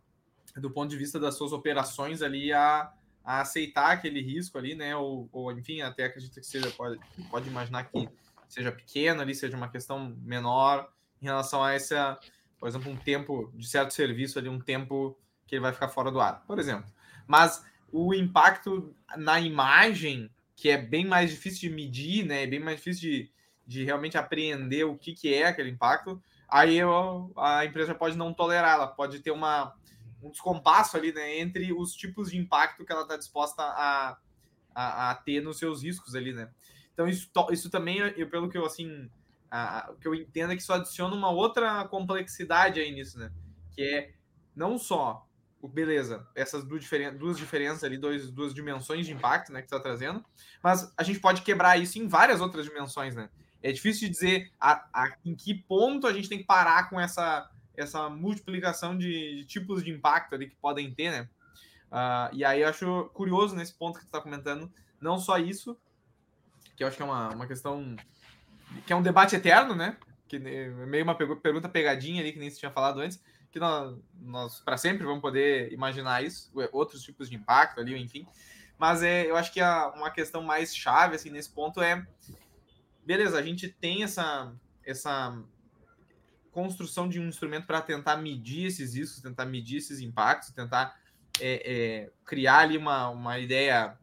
do ponto de vista das suas operações ali, a, a aceitar aquele risco ali, né? Ou, ou enfim, até acredito que seja, pode, pode imaginar que seja pequeno ali, seja uma questão menor em relação a essa, por exemplo, um tempo de certo serviço ali, um tempo que ele vai ficar fora do ar, por exemplo. Mas o impacto na imagem, que é bem mais difícil de medir, né? É bem mais difícil de, de realmente apreender o que, que é aquele impacto, aí eu, a empresa pode não tolerar, ela pode ter uma, um descompasso ali né, entre os tipos de impacto que ela está disposta a, a, a, ter nos seus riscos ali, né? Então, isso, isso também, eu, pelo que eu assim, o que eu entendo é que isso adiciona uma outra complexidade aí nisso, né? Que é não só o beleza, essas duas, diferen duas diferenças ali, dois, duas dimensões de impacto, né, que está trazendo, mas a gente pode quebrar isso em várias outras dimensões, né? É difícil de dizer a, a, em que ponto a gente tem que parar com essa, essa multiplicação de, de tipos de impacto ali que podem ter, né? Uh, e aí eu acho curioso nesse ponto que tu está comentando, não só isso, que eu acho que é uma, uma questão que é um debate eterno, né? Que é meio uma pergunta pegadinha ali, que nem se tinha falado antes, que nós, nós para sempre vamos poder imaginar isso, outros tipos de impacto ali, enfim. Mas é, eu acho que a, uma questão mais chave assim, nesse ponto é beleza, a gente tem essa, essa construção de um instrumento para tentar medir esses riscos, tentar medir esses impactos, tentar é, é, criar ali uma, uma ideia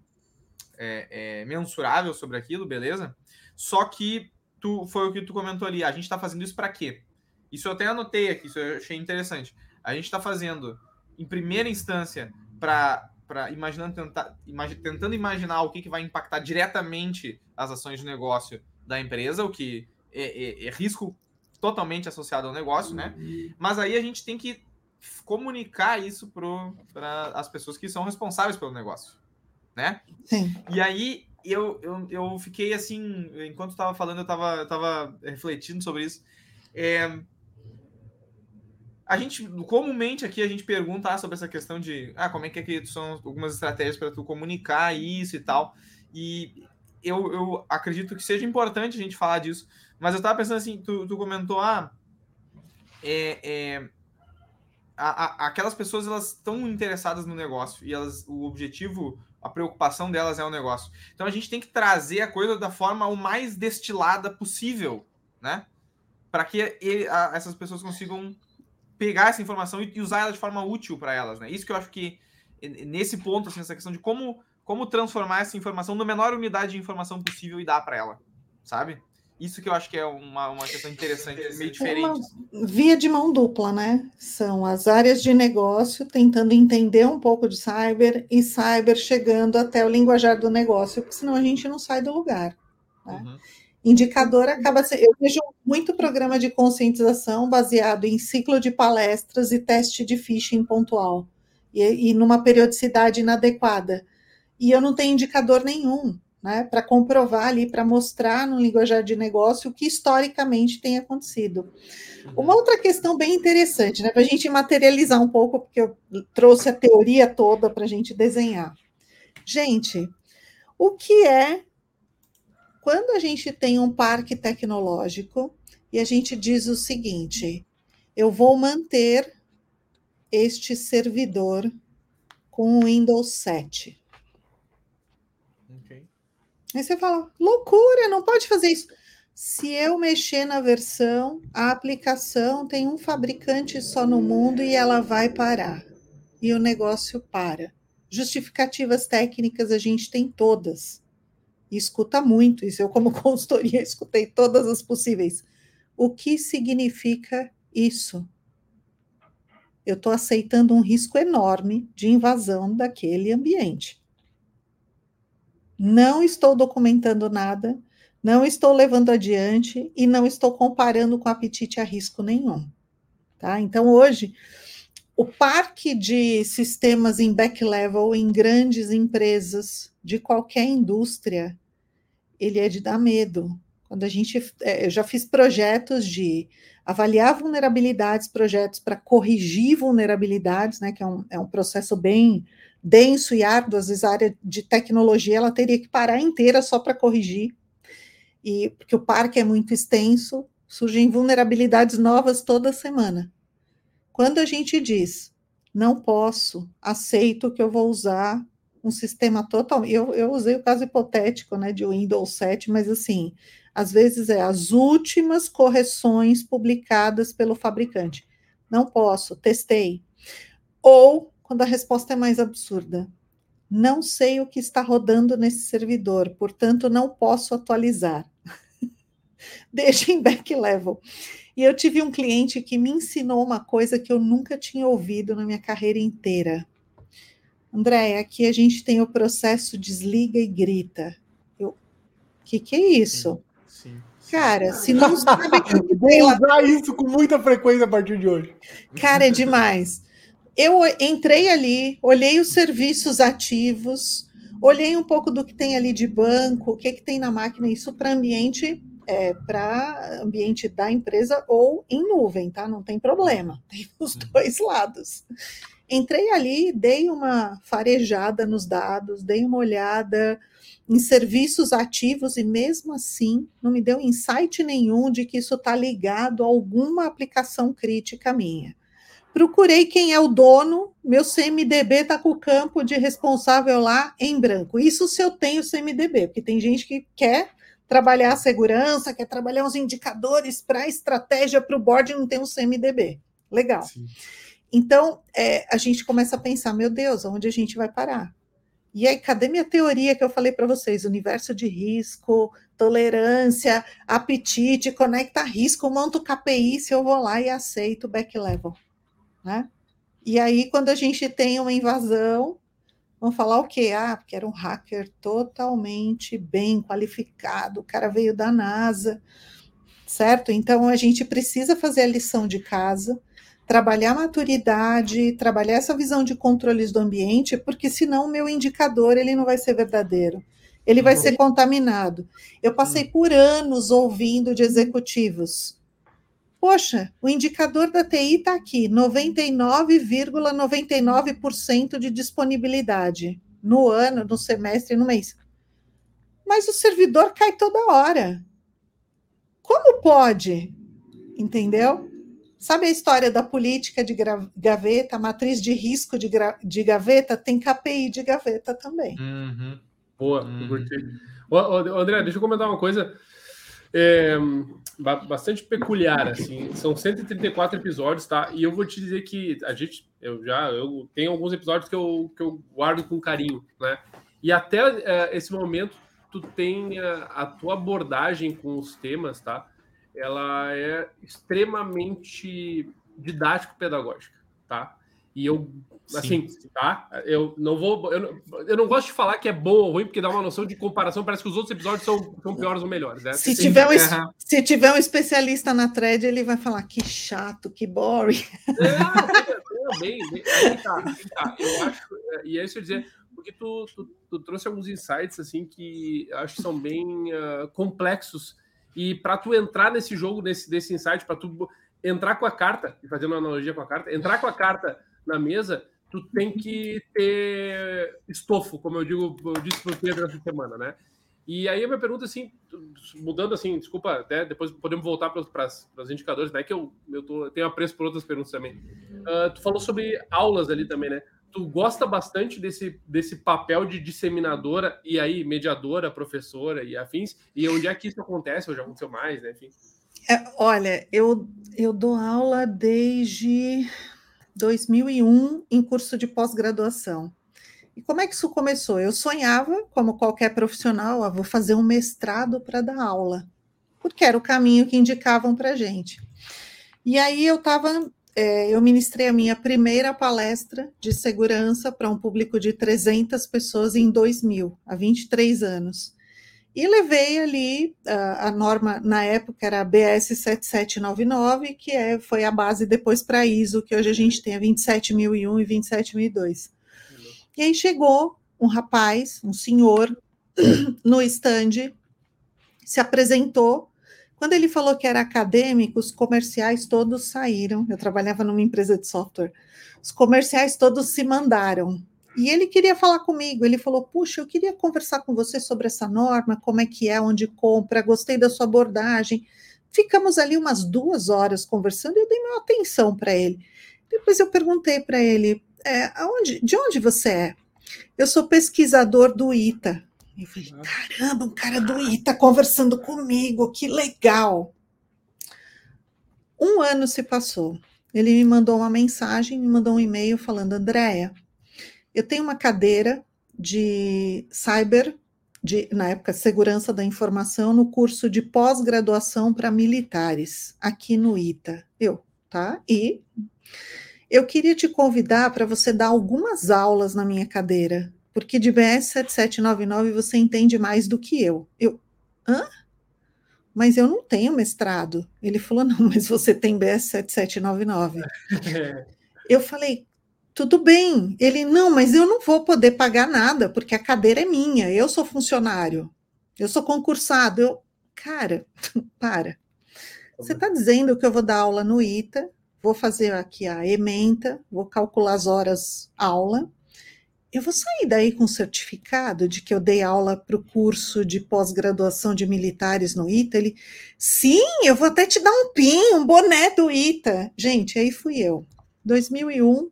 é, é mensurável sobre aquilo, beleza? Só que tu, foi o que tu comentou ali, a gente está fazendo isso para quê? Isso eu até anotei aqui, isso eu achei interessante. A gente está fazendo, em primeira instância, para imaginando tentar, imag, tentando imaginar o que, que vai impactar diretamente as ações de negócio da empresa, o que é, é, é risco totalmente associado ao negócio, né? Mas aí a gente tem que comunicar isso para as pessoas que são responsáveis pelo negócio, né? Sim. E aí eu, eu, eu fiquei assim, enquanto estava falando, eu estava tava refletindo sobre isso. É, a gente, comumente aqui, a gente pergunta ah, sobre essa questão de ah, como é que, é que são algumas estratégias para tu comunicar isso e tal. E eu, eu acredito que seja importante a gente falar disso. Mas eu estava pensando assim, tu, tu comentou, ah, é, é, a, a, aquelas pessoas elas estão interessadas no negócio e elas, o objetivo, a preocupação delas é o negócio. Então a gente tem que trazer a coisa da forma o mais destilada possível, né? Para que ele, a, essas pessoas consigam pegar essa informação e, e usar ela de forma útil para elas, né? Isso que eu acho que nesse ponto, assim, essa questão de como como transformar essa informação na menor unidade de informação possível e dar para ela, sabe? Isso que eu acho que é uma, uma questão interessante, meio diferente. Uma via de mão dupla, né? São as áreas de negócio tentando entender um pouco de cyber e cyber chegando até o linguajar do negócio, porque senão a gente não sai do lugar. Né? Uhum. Indicador acaba sendo. Eu vejo muito programa de conscientização baseado em ciclo de palestras e teste de phishing pontual, e, e numa periodicidade inadequada e eu não tenho indicador nenhum né, para comprovar ali, para mostrar no linguajar de negócio o que historicamente tem acontecido. Uhum. Uma outra questão bem interessante, né, para a gente materializar um pouco, porque eu trouxe a teoria toda para a gente desenhar. Gente, o que é quando a gente tem um parque tecnológico e a gente diz o seguinte: eu vou manter este servidor com o Windows 7. Aí você fala, loucura, não pode fazer isso. Se eu mexer na versão, a aplicação tem um fabricante só no mundo e ela vai parar. E o negócio para. Justificativas técnicas a gente tem todas. E escuta muito. Isso eu, como consultoria, escutei todas as possíveis. O que significa isso? Eu estou aceitando um risco enorme de invasão daquele ambiente não estou documentando nada, não estou levando adiante e não estou comparando com apetite a risco nenhum. Tá? Então, hoje, o parque de sistemas em back level em grandes empresas de qualquer indústria, ele é de dar medo. Quando a gente, é, eu já fiz projetos de avaliar vulnerabilidades, projetos para corrigir vulnerabilidades, né, que é um, é um processo bem denso e árduo, às vezes a área de tecnologia ela teria que parar inteira só para corrigir, e porque o parque é muito extenso, surgem vulnerabilidades novas toda semana. Quando a gente diz, não posso, aceito que eu vou usar um sistema total, eu, eu usei o caso hipotético, né, de Windows 7, mas assim, às vezes é as últimas correções publicadas pelo fabricante. Não posso, testei. Ou quando a resposta é mais absurda. Não sei o que está rodando nesse servidor, portanto, não posso atualizar. Deixa em back level. E eu tive um cliente que me ensinou uma coisa que eu nunca tinha ouvido na minha carreira inteira. André, aqui a gente tem o processo desliga e grita. Eu, que, que é isso? Sim, sim. Cara, se não sabe que. Vou usar isso com muita frequência a partir de hoje. Cara, é demais eu entrei ali, olhei os serviços ativos, olhei um pouco do que tem ali de banco, o que, que tem na máquina, isso para ambiente é, para ambiente da empresa ou em nuvem, tá? Não tem problema, tem os dois lados. Entrei ali, dei uma farejada nos dados, dei uma olhada em serviços ativos e mesmo assim não me deu insight nenhum de que isso está ligado a alguma aplicação crítica minha. Procurei quem é o dono, meu CMDB está com o campo de responsável lá em branco. Isso se eu tenho CMDB, porque tem gente que quer trabalhar a segurança, quer trabalhar os indicadores para a estratégia para o board e não tem um CMDB. Legal. Sim. Então, é, a gente começa a pensar, meu Deus, onde a gente vai parar? E aí, cadê minha teoria que eu falei para vocês? Universo de risco, tolerância, apetite, conecta risco, monta o KPI se eu vou lá e aceito o back level. Né? E aí, quando a gente tem uma invasão, vão falar o quê? Ah, porque era um hacker totalmente bem qualificado, o cara veio da NASA, certo? Então, a gente precisa fazer a lição de casa trabalhar maturidade, trabalhar essa visão de controles do ambiente, porque senão o meu indicador ele não vai ser verdadeiro. Ele vai ser contaminado. Eu passei hum. por anos ouvindo de executivos. Poxa, o indicador da TI está aqui, 99,99% ,99 de disponibilidade no ano, no semestre, no mês. Mas o servidor cai toda hora. Como pode? Entendeu? Sabe a história da política de gaveta, matriz de risco de, de gaveta? Tem KPI de gaveta também. Uhum. Boa, uhum. curti. Ô, André, deixa eu comentar uma coisa é, bastante peculiar, assim. São 134 episódios, tá? E eu vou te dizer que a gente, eu já, eu tenho alguns episódios que eu, que eu guardo com carinho, né? E até é, esse momento, tu tem a, a tua abordagem com os temas, tá? ela é extremamente didático-pedagógica, tá? E eu, assim, Sim. tá? Eu não vou. Eu não, eu não, gosto de falar que é bom ou ruim, porque dá uma noção de comparação. Parece que os outros episódios são, são piores ou melhores. Né? Se, tiver um, se tiver um especialista na thread, ele vai falar que chato, que boring. É, bem, bem, aí tá, aí tá. Eu acho, é, e é isso eu dizer, porque tu, tu, tu, trouxe alguns insights assim que acho que são bem uh, complexos e para tu entrar nesse jogo, nesse, desse insight, para tu entrar com a carta, e fazendo uma analogia com a carta, entrar com a carta na mesa, tu tem que ter estofo, como eu digo, eu disse para o Pedro essa semana, né? E aí a minha pergunta, assim, mudando assim, desculpa, até depois podemos voltar para os indicadores, né? Que eu, eu, tô, tenho apreço por outras perguntas também. Uh, tu falou sobre aulas ali também, né? tu gosta bastante desse, desse papel de disseminadora e aí mediadora, professora e afins, e onde é que isso acontece, ou já aconteceu mais, né? Enfim. É, olha, eu, eu dou aula desde 2001 em curso de pós-graduação. E como é que isso começou? Eu sonhava, como qualquer profissional, ah, vou fazer um mestrado para dar aula, porque era o caminho que indicavam para gente. E aí eu estava é, eu ministrei a minha primeira palestra de segurança para um público de 300 pessoas em 2000, há 23 anos. E levei ali a, a norma, na época era a BS 7799, que é, foi a base depois para ISO, que hoje a gente tem a 27001 e 27002. E aí chegou um rapaz, um senhor, no stand, se apresentou quando ele falou que era acadêmico, os comerciais todos saíram. Eu trabalhava numa empresa de software. Os comerciais todos se mandaram. E ele queria falar comigo. Ele falou: Puxa, eu queria conversar com você sobre essa norma, como é que é, onde compra, gostei da sua abordagem. Ficamos ali umas duas horas conversando e eu dei minha atenção para ele. Depois eu perguntei para ele: é, aonde, de onde você é? Eu sou pesquisador do ITA. Eu falei, caramba, um cara do ITA conversando comigo, que legal. Um ano se passou. Ele me mandou uma mensagem, me mandou um e-mail falando, Andréia, eu tenho uma cadeira de cyber, de, na época, segurança da informação, no curso de pós-graduação para militares, aqui no ITA. Eu, tá? E eu queria te convidar para você dar algumas aulas na minha cadeira porque de BS 7799 você entende mais do que eu. Eu, hã? Mas eu não tenho mestrado. Ele falou, não, mas você tem BS 7799. eu falei, tudo bem. Ele, não, mas eu não vou poder pagar nada, porque a cadeira é minha, eu sou funcionário, eu sou concursado. Eu, cara, para. Você está dizendo que eu vou dar aula no ITA, vou fazer aqui a ementa, vou calcular as horas aula. Eu vou sair daí com certificado de que eu dei aula para o curso de pós-graduação de militares no ITA. Ele, sim, eu vou até te dar um pin, um boné do ITA. Gente, aí fui eu. 2001,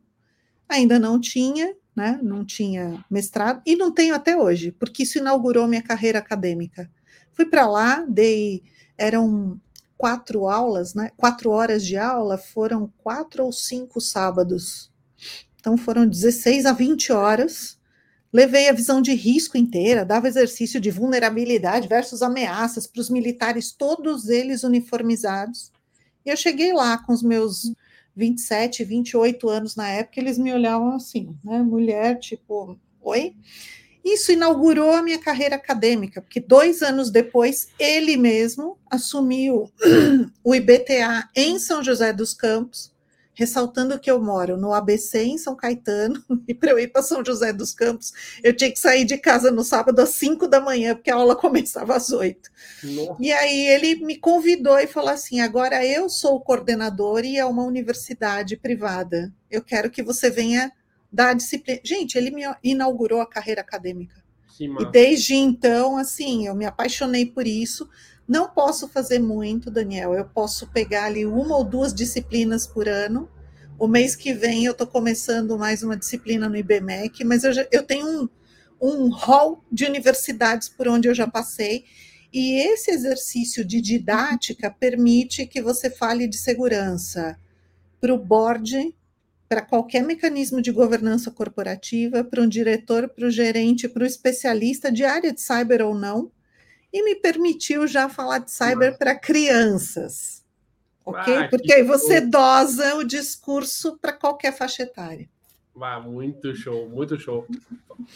ainda não tinha, né? Não tinha mestrado e não tenho até hoje, porque isso inaugurou minha carreira acadêmica. Fui para lá, dei, eram quatro aulas, né? Quatro horas de aula, foram quatro ou cinco sábados. Então foram 16 a 20 horas. Levei a visão de risco inteira, dava exercício de vulnerabilidade versus ameaças para os militares, todos eles uniformizados. E eu cheguei lá com os meus 27, 28 anos na época, eles me olhavam assim, né? Mulher, tipo, oi? Isso inaugurou a minha carreira acadêmica, porque dois anos depois, ele mesmo assumiu o IBTA em São José dos Campos, ressaltando que eu moro no ABC em São Caetano, e para eu ir para São José dos Campos, eu tinha que sair de casa no sábado às 5 da manhã, porque a aula começava às 8. Nossa. E aí ele me convidou e falou assim: agora eu sou o coordenador e é uma universidade privada. Eu quero que você venha dar disciplina. Gente, ele me inaugurou a carreira acadêmica. E desde então, assim, eu me apaixonei por isso. Não posso fazer muito, Daniel. Eu posso pegar ali uma ou duas disciplinas por ano. O mês que vem eu estou começando mais uma disciplina no IBMEC, mas eu, já, eu tenho um, um hall de universidades por onde eu já passei. E esse exercício de didática permite que você fale de segurança para o board, para qualquer mecanismo de governança corporativa, para um diretor, para o gerente, para o especialista de área de cyber ou não, e me permitiu já falar de cyber para crianças. Ok? Ah, Porque aí você dosa o discurso para qualquer faixa etária. Ah, muito show, muito show.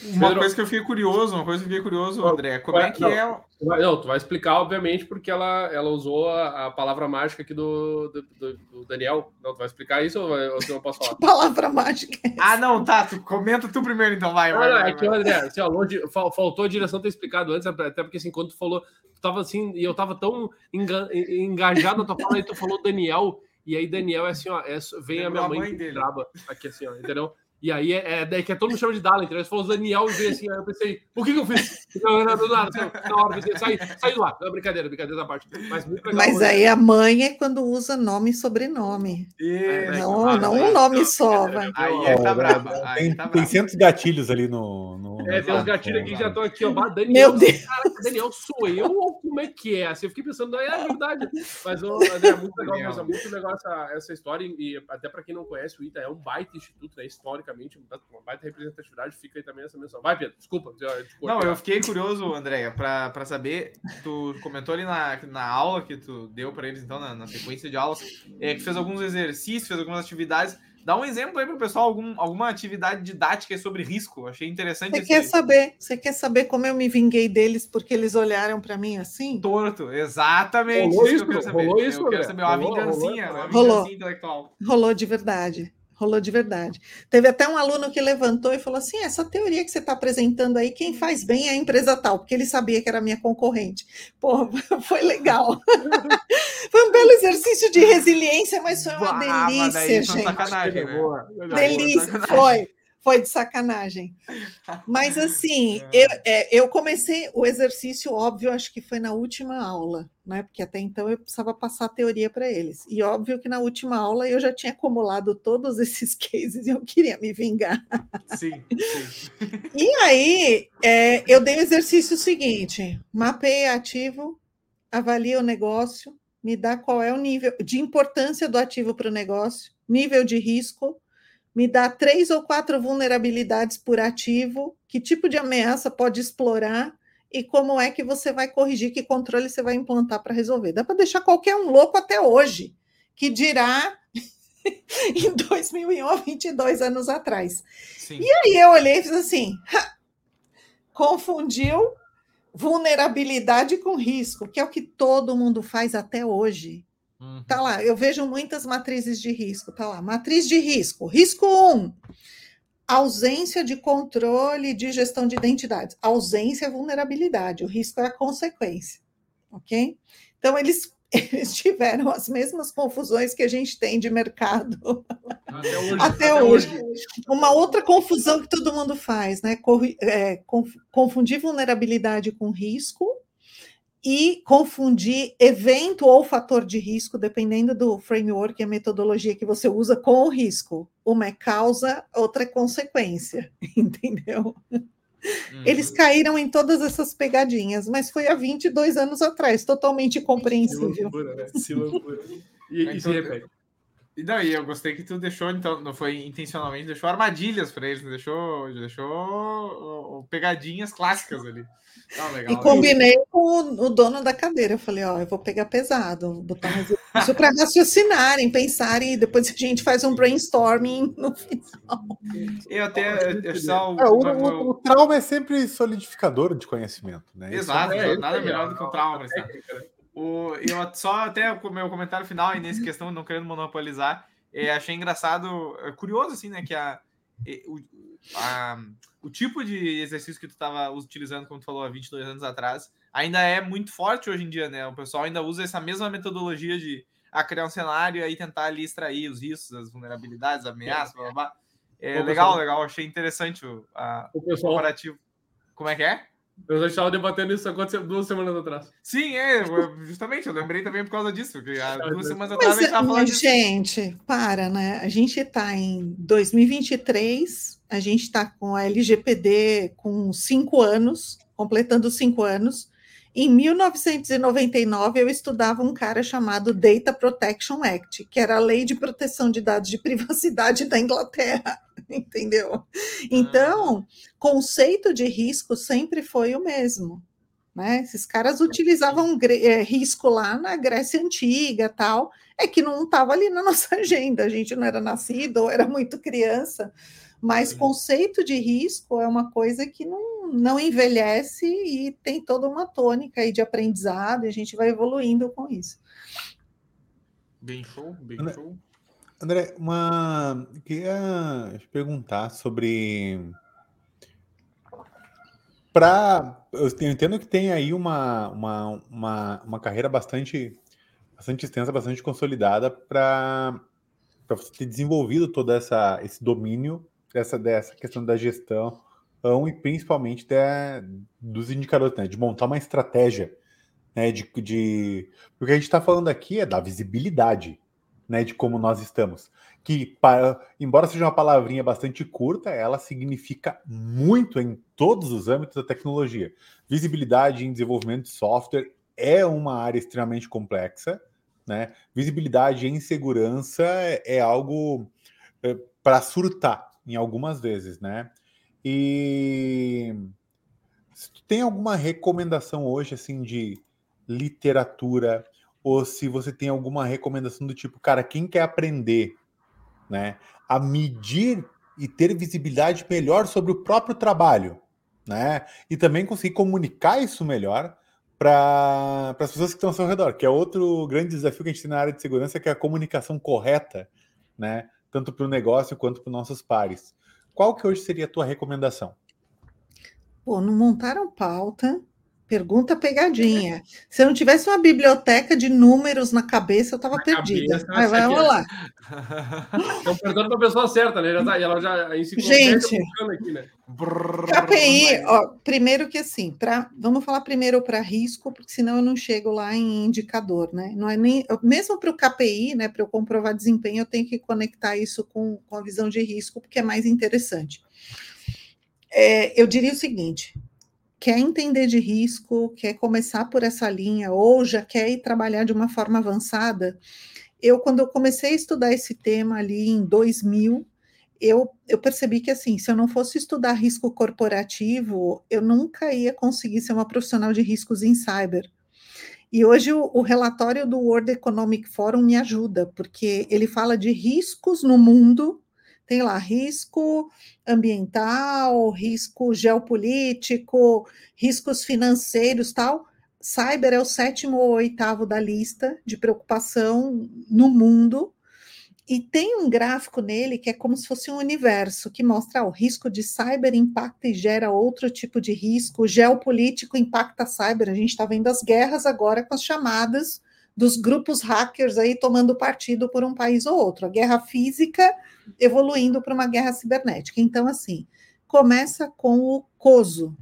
Uma Pedro... coisa que eu fiquei curioso, uma coisa que eu fiquei curioso, André, como é que não, é. Tu vai, não, tu vai explicar, obviamente, porque ela, ela usou a, a palavra mágica aqui do, do, do, do, Daniel. Não, tu vai explicar isso ou, ou eu não posso falar? Que palavra mágica. É ah, não, tá. Tu comenta tu primeiro, então, vai. Ah, vai, não, vai, é que, André, assim, ó, longe, faltou a direção ter explicado antes, até porque assim, quando tu falou, tu tava assim, e eu tava tão enga, engajado na tua fala, aí tu falou Daniel. E aí, Daniel é assim, ó, é, vem a minha mãe, mãe dele. Traba, aqui assim, ó, entendeu? E aí é, é daí que é todo mundo chama de Dala, entendeu? Você falou Daniel e veio assim, aí eu pensei, o que, que eu fiz? Não, não, assim, na hora, pensei, sai, sai do ar. Não, brincadeira, brincadeira da parte. Mas, muito legal, Mas aí a mãe é quando usa nome e sobrenome. É, não, ah, não um nome só. Vai. Aí é, tá brava. Tem, tá tem centos gatilhos ali no. no é, tem uns gatilhos aqui que já estão aqui, ó. Daniel, Meu Deus. Caraca, Daniel, sou eu ou como é que é? Assim, eu fiquei pensando, é verdade. Mas, ó, é muito legal mesmo, muito legal essa, essa história. E até para quem não conhece, o ITA é um baita instituto, né? Historicamente, uma baita representatividade, fica aí também essa menção. Vai, Pedro, desculpa. Não, eu fiquei curioso, Andréia, para saber, tu comentou ali na, na aula que tu deu para eles, então, na, na, sequência de aulas, é, que fez alguns exercícios, fez algumas atividades. Dá um exemplo aí para o pessoal, algum, alguma atividade didática sobre risco. Achei interessante. Você quer saber? Você quer saber como eu me vinguei deles porque eles olharam para mim assim? Torto, exatamente. Rolou isso, isso que eu quero saber. Rolou isso, eu quero saber uma rolou, vingancinha, rolou, uma vingancinha rolou. intelectual. Rolou de verdade rolou de verdade. Teve até um aluno que levantou e falou assim: essa teoria que você está apresentando aí, quem faz bem é a empresa tal, porque ele sabia que era minha concorrente. Pô, foi legal. foi um belo exercício de resiliência, mas foi uma ah, delícia, gente. Sacanagem, né? Delícia, foi foi de sacanagem. Mas assim, é. eu, é, eu comecei o exercício, óbvio, acho que foi na última aula, né? Porque até então eu precisava passar a teoria para eles. E óbvio que na última aula eu já tinha acumulado todos esses cases e eu queria me vingar. Sim. sim. E aí é, eu dei o exercício seguinte: mapeie ativo, avalie o negócio, me dá qual é o nível de importância do ativo para o negócio, nível de risco me dá três ou quatro vulnerabilidades por ativo, que tipo de ameaça pode explorar e como é que você vai corrigir, que controle você vai implantar para resolver. Dá para deixar qualquer um louco até hoje, que dirá em 2001, 22 anos atrás. Sim. E aí eu olhei e fiz assim, confundiu vulnerabilidade com risco, que é o que todo mundo faz até hoje. Uhum. Tá lá, eu vejo muitas matrizes de risco. Tá lá, matriz de risco. Risco 1, ausência de controle de gestão de identidades. Ausência é vulnerabilidade, o risco é a consequência. ok? Então, eles, eles tiveram as mesmas confusões que a gente tem de mercado Até hoje. até hoje. Uma outra confusão que todo mundo faz, né? Corri- é, conf- confundir vulnerabilidade com risco e confundir evento ou fator de risco, dependendo do framework e a metodologia que você usa, com o risco. Uma é causa, outra é consequência, entendeu? Uhum. Eles caíram em todas essas pegadinhas, mas foi há 22 anos atrás, totalmente Que compreensível. loucura, né? Que loucura. E, e se repete. E daí, eu gostei que tu deixou, então, não foi intencionalmente, deixou armadilhas para eles, deixou, deixou ó, pegadinhas clássicas ali. Tá legal. E combinei com o, o dono da cadeira. Eu falei, ó, eu vou pegar pesado, vou botar exercício para raciocinarem, pensarem, e depois a gente faz um brainstorming no final. Eu até, eu só, É, o, o- o trauma é sempre solidificador de conhecimento, né? Exato, É, nada isso aí, melhor do que um trauma. técnica, né? O, eu só até o meu comentário final aí nessa questão, não querendo monopolizar, é, achei engraçado, é, curioso assim, né, que a, o, a- o tipo de exercício que tu estava utilizando, como tu falou, há 22 anos atrás, ainda é muito forte hoje em dia, né? O pessoal ainda usa essa mesma metodologia de ah, criar um cenário e aí tentar ali extrair os riscos, as vulnerabilidades, ameaças, blá blá blá. É Ô, legal, pessoal. legal, achei interessante o, a- O o pessoal, comparativo. Como é que é? Eu estava debatendo isso aconteceu duas semanas atrás. Sim, é, justamente, eu lembrei também por causa disso, porque há Mas- duas semanas atrás a Mas, gente estava falando mas, disso. gente, para, né? A gente está em 2023, a gente está com a LGPD com cinco anos, completando cinco anos. Em 1999, eu estudava um cara chamado Data Protection Act, que era a lei de proteção de dados de privacidade da Inglaterra, entendeu? Então, conceito de risco sempre foi o mesmo. Né? Esses caras utilizavam eh, risco lá na Grécia Antiga tal, é que não estava ali na nossa agenda, a gente não era nascido ou era muito criança, mas Uhum. conceito de risco é uma coisa que não, não envelhece e tem toda uma tônica aí de aprendizado, e a gente vai evoluindo com isso. Bem show, bem André- show. André, uma. eu Queria te perguntar sobre. Pra... Eu entendo que tem aí uma, uma, uma, uma carreira bastante, bastante extensa, bastante consolidada para você ter desenvolvido todo essa, esse domínio dessa, dessa questão da gestão e principalmente da- dos indicadores, né? De montar uma estratégia, né? De, de... O que a gente está falando aqui é da visibilidade, né? De como nós estamos. Que, para, embora seja uma palavrinha bastante curta, ela significa muito em todos os âmbitos da tecnologia. Visibilidade em desenvolvimento de software é uma área extremamente complexa, né? Visibilidade em segurança é, é algo para surtar em algumas vezes, né? E se tu tem alguma recomendação hoje assim de literatura ou se você tem alguma recomendação do tipo, cara, quem quer aprender, né, a medir e ter visibilidade melhor sobre o próprio trabalho, né? E também conseguir comunicar isso melhor para as pessoas que estão ao seu redor, que é outro grande desafio que a gente tem na área de segurança, que é a comunicação correta, né? Tanto para o negócio quanto para os nossos pares. Qual que hoje seria a tua recomendação? Pô, não montaram pauta, pergunta pegadinha. Se eu não tivesse uma biblioteca de números na cabeça, eu estava perdida. cabeça, Vai, vai, lá. Estão perguntando para a pessoa certa, né? Já tá, e ela já Gente. aqui, né? KPI, ó, primeiro que assim, pra, vamos falar primeiro para risco, porque senão eu não chego lá em indicador, né? Não é nem mesmo para o KPI, né? Para eu comprovar desempenho, eu tenho que conectar isso com, com a visão de risco, porque é mais interessante. É, eu diria o seguinte: quer entender de risco, quer começar por essa linha, ou já quer ir trabalhar de uma forma avançada. Eu, quando eu comecei a estudar esse tema ali em 2000, eu, eu percebi que, assim, se eu não fosse estudar risco corporativo, eu nunca ia conseguir ser uma profissional de riscos em cyber. E hoje o, o relatório do World Economic Forum me ajuda, porque ele fala de riscos no mundo, tem lá risco ambiental, risco geopolítico, riscos financeiros, tal. Cyber é o sétimo ou oitavo da lista de preocupação no mundo. e tem um gráfico nele que é como se fosse um universo que mostra ah, o risco de cyber impacta e gera outro tipo de risco, o geopolítico impacta cyber. A gente está vendo as guerras agora com as chamadas dos grupos hackers aí tomando partido por um país ou outro, a guerra física evoluindo para uma guerra cibernética. Então, assim, começa com o COSO.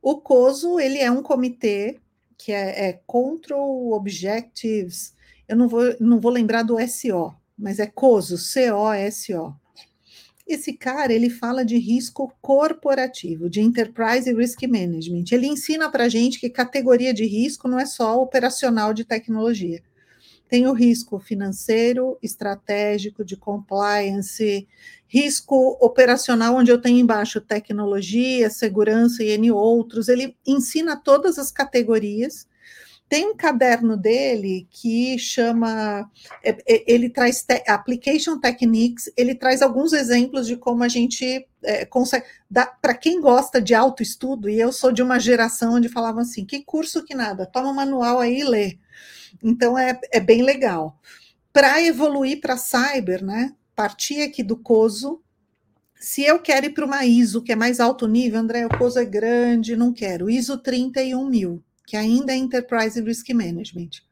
O COSO ele é um comitê que é, é Control Objectives, eu não vou, não vou lembrar do SO, mas é COSO, C-O-S-O. Esse cara, ele fala de risco corporativo, de Enterprise Risk Management. Ele ensina para a gente que categoria de risco não é só operacional de tecnologia. Tem o risco financeiro, estratégico, de compliance, risco operacional, onde eu tenho embaixo tecnologia, segurança e N outros. Ele ensina todas as categorias tem um caderno dele que chama, é, é, ele traz te, Application Techniques, ele traz alguns exemplos de como a gente é, consegue. Para quem gosta de autoestudo, e eu sou de uma geração onde falavam assim: que curso que nada, toma um manual aí e lê. Então é, é bem legal. Para evoluir para cyber, né? Partir aqui do COSO, se eu quero ir para uma ISO, que é mais alto nível, André, o COSO é grande, não quero. ISO 31000. Que ainda é Enterprise Risk Management.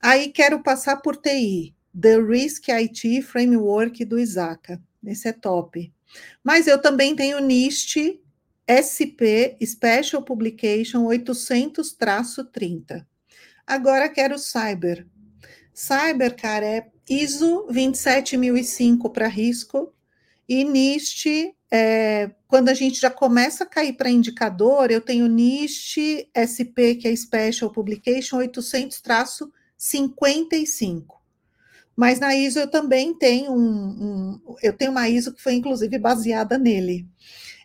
Aí quero passar por TI, The Risk IT Framework do Isaka. Esse é top. Mas eu também tenho NIST SP Special Publication 800-30. Agora quero Cyber. Cyber, cara, é ISO 27005 para risco e NIST é, quando a gente já começa a cair para indicador, eu tenho NIST SP, que é Special Publication 800-55. Mas na ISO eu também tenho um, um, eu tenho uma ISO que foi inclusive baseada nele.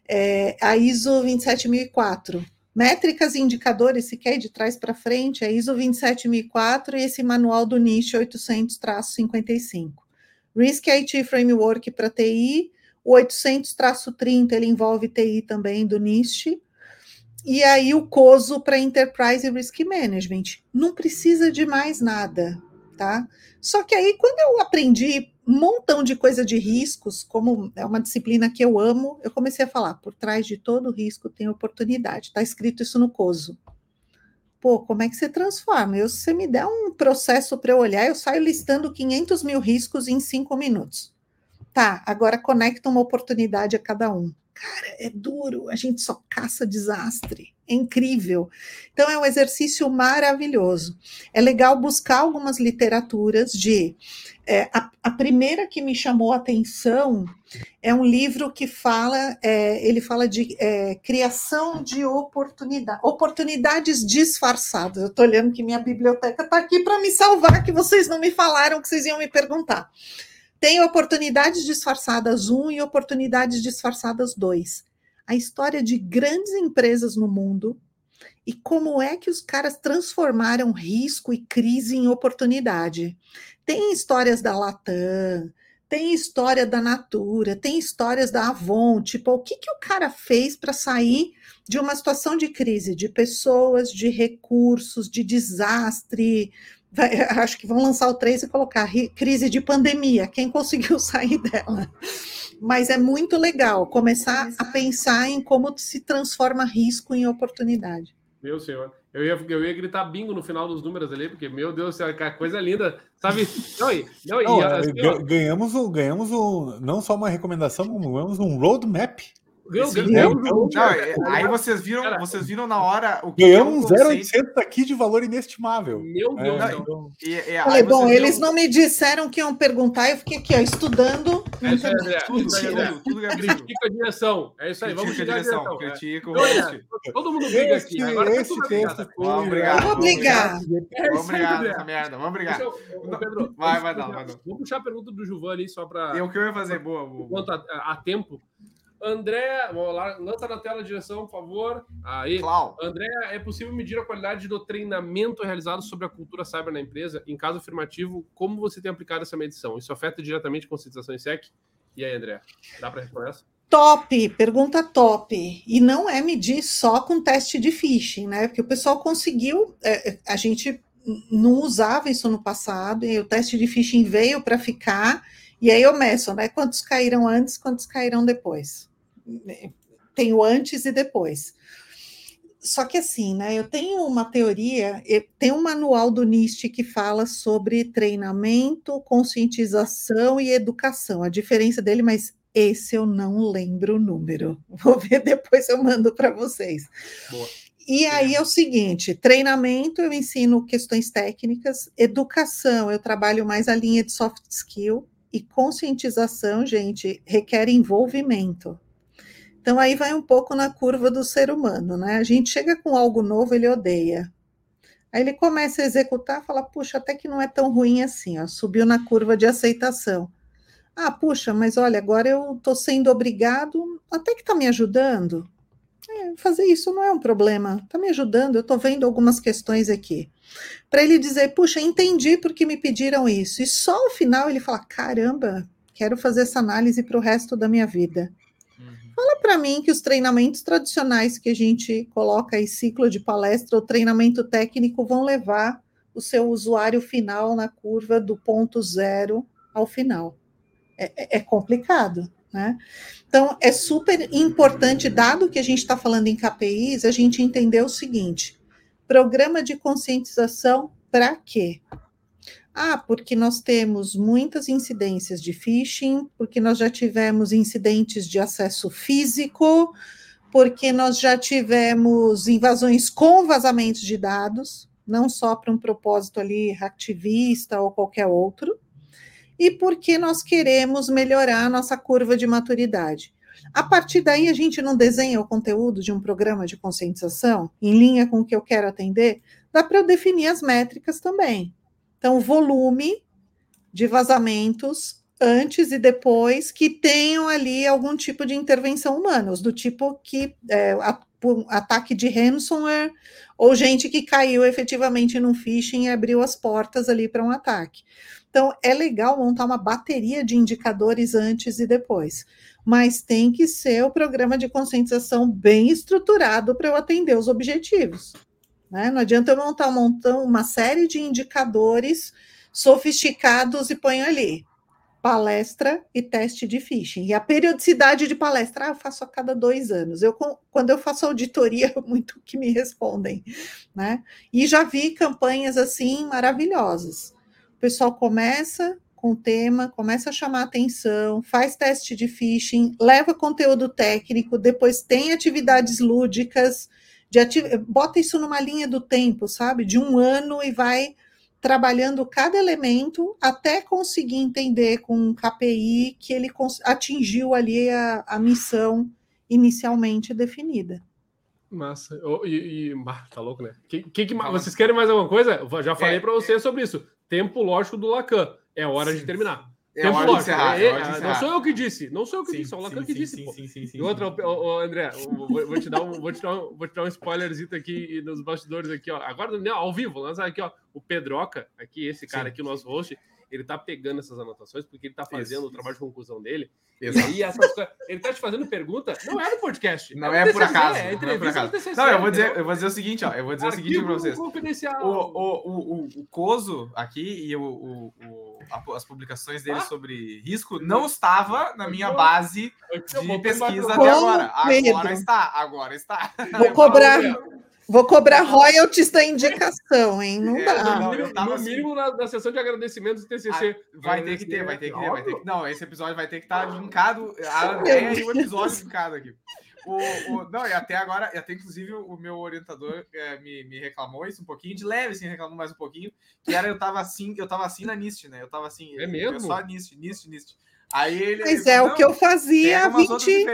É, a ISO 27004. Métricas e indicadores, se quer de trás para frente, é ISO 27004 e esse manual do NIST 800-55. Risk IT Framework para TI, o 800-30 ele envolve TI também do NIST. E aí o COSO para Enterprise Risk Management. Não precisa de mais nada, tá? Só que aí quando eu aprendi um montão de coisa de riscos, como é uma disciplina que eu amo, eu comecei a falar, por trás de todo risco tem oportunidade. Está escrito isso no COSO. Pô, como é que você transforma? Eu, se você me der um processo para eu olhar, eu saio listando 500 mil riscos em cinco minutos. Tá, agora conecta uma oportunidade a cada um. Cara, é duro, a gente só caça desastre. É incrível. Então, é um exercício maravilhoso. É legal buscar algumas literaturas de. É, a, a, primeira que me chamou a atenção é um livro que fala, é, ele fala de é, criação de oportunidade, oportunidades disfarçadas. Eu estou olhando que minha biblioteca está aqui para me salvar, que vocês não me falaram que vocês iam me perguntar. Tem oportunidades disfarçadas 1 e oportunidades disfarçadas 2. A história de grandes empresas no mundo e como é que os caras transformaram risco e crise em oportunidade. Tem histórias da Latam, tem história da Natura, tem histórias da Avon, tipo, o que, que o cara fez para sair de uma situação de crise, de pessoas, de recursos, de desastre, Vai, acho que vão lançar o 3 e colocar crise de pandemia, quem conseguiu sair dela. Mas é muito legal começar a pensar em como se transforma risco em oportunidade. Meu senhor, eu ia, eu ia gritar bingo no final dos números ali, porque, meu Deus, que coisa linda, sabe? Não, não, não, assim, ganhamos, o, ganhamos o, não só uma recomendação, como ganhamos um roadmap não, aí vocês viram, Cara, vocês viram na hora o que ganhamos um 0,800 aqui de valor inestimável. Meu Deus. É, então... e, e, Falei, bom, eles não me disseram que iam perguntar, eu fiquei aqui, ó, estudando. É isso aí, André. Tudo, tudo, tudo é Critica a direção. É isso aí, vamos critica a direção. direção. Critica o host. Todo mundo briga aqui. Agora esse tá texto Vamos brigar. Vamos brigar. Vamos brigar nessa merda. Vamos brigar. Pedro, vai, vai dar, vai dar. Vamos puxar a pergunta do Giovanni só para. E o que eu ia fazer, boa. Enquanto há tempo. André, lá, lança na tela a direção, por favor. Aí. Clau. André, é possível medir a qualidade do treinamento realizado sobre a cultura cyber na empresa? Em caso afirmativo, como você tem aplicado essa medição? Isso afeta diretamente a conscientização em SEC? E aí, André, dá para responder essa? Top, pergunta top. E não é medir só com teste de phishing, né? Porque o pessoal conseguiu, é, a gente não usava isso no passado, e o teste de phishing veio para ficar, e aí eu meço, né? Quantos caíram antes, quantos caíram depois. Tem o antes e depois. Só que assim, né? Eu tenho uma teoria, tem um manual do NIST que fala sobre treinamento, conscientização e educação. A diferença dele, mas esse eu não lembro o número. Vou ver depois, eu mando para vocês. Boa. E aí é o seguinte: treinamento eu ensino questões técnicas, educação eu trabalho mais a linha de soft skill e conscientização, gente, requer envolvimento. Então aí vai um pouco na curva do ser humano, né? A gente chega com algo novo, ele odeia. Aí ele começa a executar, fala: "Puxa, até que não é tão ruim assim, ó, subiu na curva de aceitação". Ah, puxa, mas olha, agora eu estou sendo obrigado, até que está me ajudando. É, fazer isso não é um problema, está me ajudando, eu estou vendo algumas questões aqui. Para ele dizer, puxa, entendi porque me pediram isso. E só ao final ele fala: caramba, quero fazer essa análise para o resto da minha vida. Uhum. Fala para mim que os treinamentos tradicionais que a gente coloca aí, ciclo de palestra ou treinamento técnico, vão levar o seu usuário final na curva do ponto zero ao final. é, é, é complicado. Né? Então, é super importante, dado que a gente está falando em KPIs, a gente entender o seguinte: programa de conscientização para quê? Ah, porque nós temos muitas incidências de phishing, porque nós já tivemos incidentes de acesso físico, porque nós já tivemos invasões com vazamentos de dados, não só para um propósito ali ativista ou qualquer outro e porque nós queremos melhorar a nossa curva de maturidade. A partir daí, a gente não desenha o conteúdo de um programa de conscientização em linha com o que eu quero atender? Dá para eu definir as métricas também. Então, volume de vazamentos antes e depois que tenham ali algum tipo de intervenção humana, do tipo que é, a, ataque de ransomware ou gente que caiu efetivamente num phishing e abriu as portas ali para um ataque. Então, é legal montar uma bateria de indicadores antes e depois, mas tem que ser o programa de conscientização bem estruturado para eu atender os objetivos. Né? Não adianta eu montar um montão, uma série de indicadores sofisticados e ponho ali palestra e teste de phishing. E a periodicidade de palestra, ah, eu faço a cada dois anos. Eu, quando eu faço auditoria, muito que me respondem, né? E já vi campanhas assim maravilhosas o pessoal começa com o tema, começa a chamar atenção, faz teste de phishing, leva conteúdo técnico, depois tem atividades lúdicas, de bota isso numa linha do tempo, sabe? De um ano e vai trabalhando cada elemento até conseguir entender com um KPI que ele atingiu ali a, a missão inicialmente definida. Massa. Oh, e, e tá louco, né? Que, que, que, vocês querem mais alguma coisa? Já falei é, para vocês é... sobre isso. Tempo lógico do Lacan. É hora sim. de terminar. É Tempo hora lógico. Encerrar, é, é, não sou eu que disse. Não sou eu que sim, disse. É o Lacan sim, que disse. Sim, sim, sim, sim, E outra, André, vou, vou, te dar um, vou, te dar um, vou te dar um spoilerzito aqui nos bastidores aqui, ó. Agora, não, ao vivo, lançar aqui, ó. O Pedroca, aqui, esse cara aqui, o nosso host, ele tá pegando essas anotações porque ele tá fazendo isso, o trabalho de conclusão dele. Exato. E aí, essas coisas, ele tá te fazendo pergunta, não é no podcast. Não é, é por acaso. É não, é por acaso. TCC, não, eu vou dizer, eu vou dizer o seguinte, ó. Eu vou dizer Arquivo o seguinte para vocês. O, o, o, o, o Coso aqui e o, o, o as publicações dele ah? sobre risco não estava na minha base de pesquisa até agora. Agora está, agora está. Vou cobrar. Vou cobrar royalties da indicação, hein? Não é, dá. Não, no, no assim... mínimo na, na, sessão de agradecimentos do TCC. Ah, vai ter que ter, vai ter que ter, vai ter que Não, esse episódio vai ter que estar tá linkado. A ideia e o episódio linkado aqui. O, o, não, e até agora, e até inclusive o meu orientador é, me, me reclamou isso um pouquinho, de leve, assim, reclamou mais um pouquinho, que era eu tava assim, eu tava assim na NIST, né? Eu tava assim, é mesmo? só NIST, NIST, NIST. Aí ele, Mas é o que eu fazia há 20.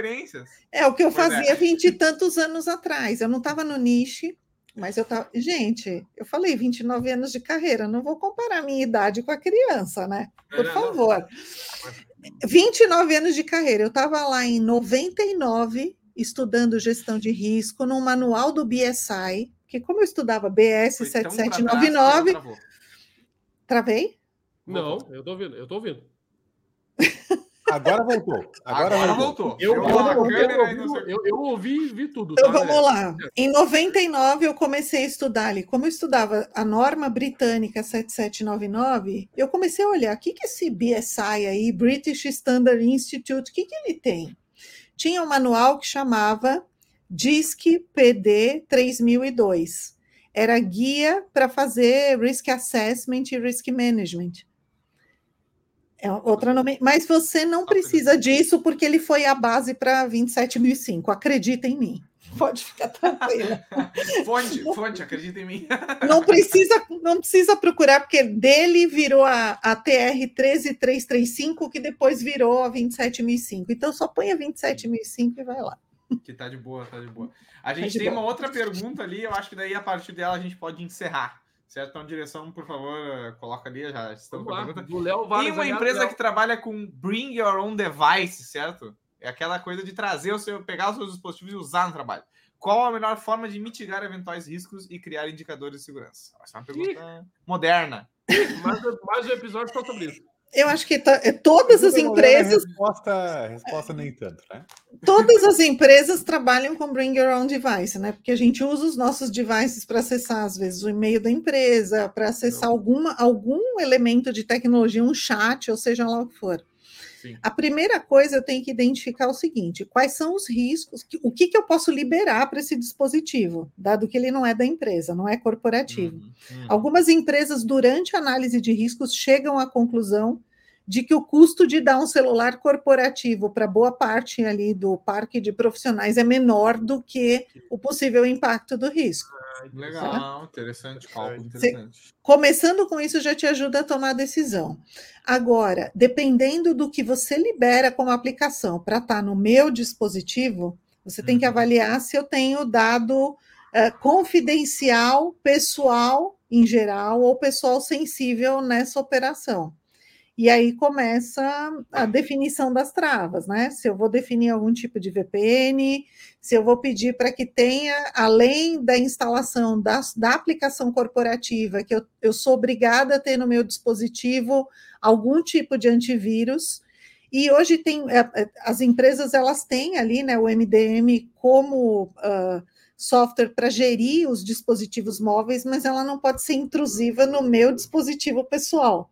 É o que eu pois é. fazia vinte é. e tantos anos atrás. Eu não estava no niche, mas eu tava. Gente, eu falei 29 anos de carreira, não vou comparar a minha idade com a criança, né? Por não, favor. Não. 29 anos de carreira. Eu estava lá em 99 estudando gestão de risco no manual do BSI, que como eu estudava BS 7799. Travei? Não, eu tô ouvindo, eu tô ouvindo. Agora voltou. Agora, Agora voltou. voltou. Eu, Eu, eu, eu, eu, ouvi e vi tudo. Então tá, vamos galera? lá. Em 99 eu comecei a estudar ali. Como eu estudava a norma britânica 7799, eu comecei a olhar o que que esse BSI aí, British Standard Institute, o que que ele tem? Tinha um manual que chamava DISC PD 3002. Era guia para fazer risk assessment e risk management. É outra nome, mas você não precisa disso porque ele foi a base para 27005. Acredita em mim. Pode ficar tranquila. Fonte, fonte, acredita em mim. Não precisa, não precisa procurar, porque dele virou a, a TR 13335, que depois virou a 27005. Então só põe a 27005 e vai lá. Que tá de boa, tá de boa. A gente de tem boa. uma outra pergunta ali, eu acho que daí a partir dela a gente pode encerrar. Certo? Então, direção, por favor, coloca ali, já estamos Vamos com a lá. pergunta. Do Léo Tem Vargas. uma aliás, empresa Léo. que trabalha com Bring Your Own Device, certo? É aquela coisa de trazer o seu, pegar os seus dispositivos e usar no trabalho. Qual a melhor forma de mitigar eventuais riscos e criar indicadores de segurança? Essa é uma pergunta moderna. Mais, mais um episódio só sobre isso. Eu acho que tá- todas as empresas, Resposta, resposta nem tanto, né? todas as empresas trabalham com Bring Your Own Device, né? Porque a gente usa os nossos devices para acessar, às vezes, o e-mail da empresa, para acessar alguma, algum elemento de tecnologia, um chat, ou seja lá o que for. Sim. A primeira coisa eu tenho que identificar o seguinte: quais são os riscos, o que, que eu posso liberar para esse dispositivo, dado que ele não é da empresa, não é corporativo. Uhum, uhum. Algumas empresas, durante a análise de riscos, chegam à conclusão de que o custo de dar um celular corporativo para boa parte ali do parque de profissionais é menor do que o possível impacto do risco. Legal, interessante, cálculo Você- interessante. Começando com isso já te ajuda a tomar a decisão. Agora, dependendo do que você libera como aplicação para estar no meu dispositivo, você tem que Uhum. avaliar se eu tenho dado eh, confidencial, pessoal em geral, ou pessoal sensível nessa operação. E aí começa a definição das travas, né? Se eu vou definir algum tipo de VPN, se eu vou pedir para que tenha, além da instalação da, da aplicação corporativa, que eu, eu sou obrigada a ter no meu dispositivo algum tipo de antivírus. E hoje tem é, é, as empresas elas têm ali né, o MDM como ah, software para gerir os dispositivos móveis, mas ela não pode ser intrusiva no meu dispositivo pessoal.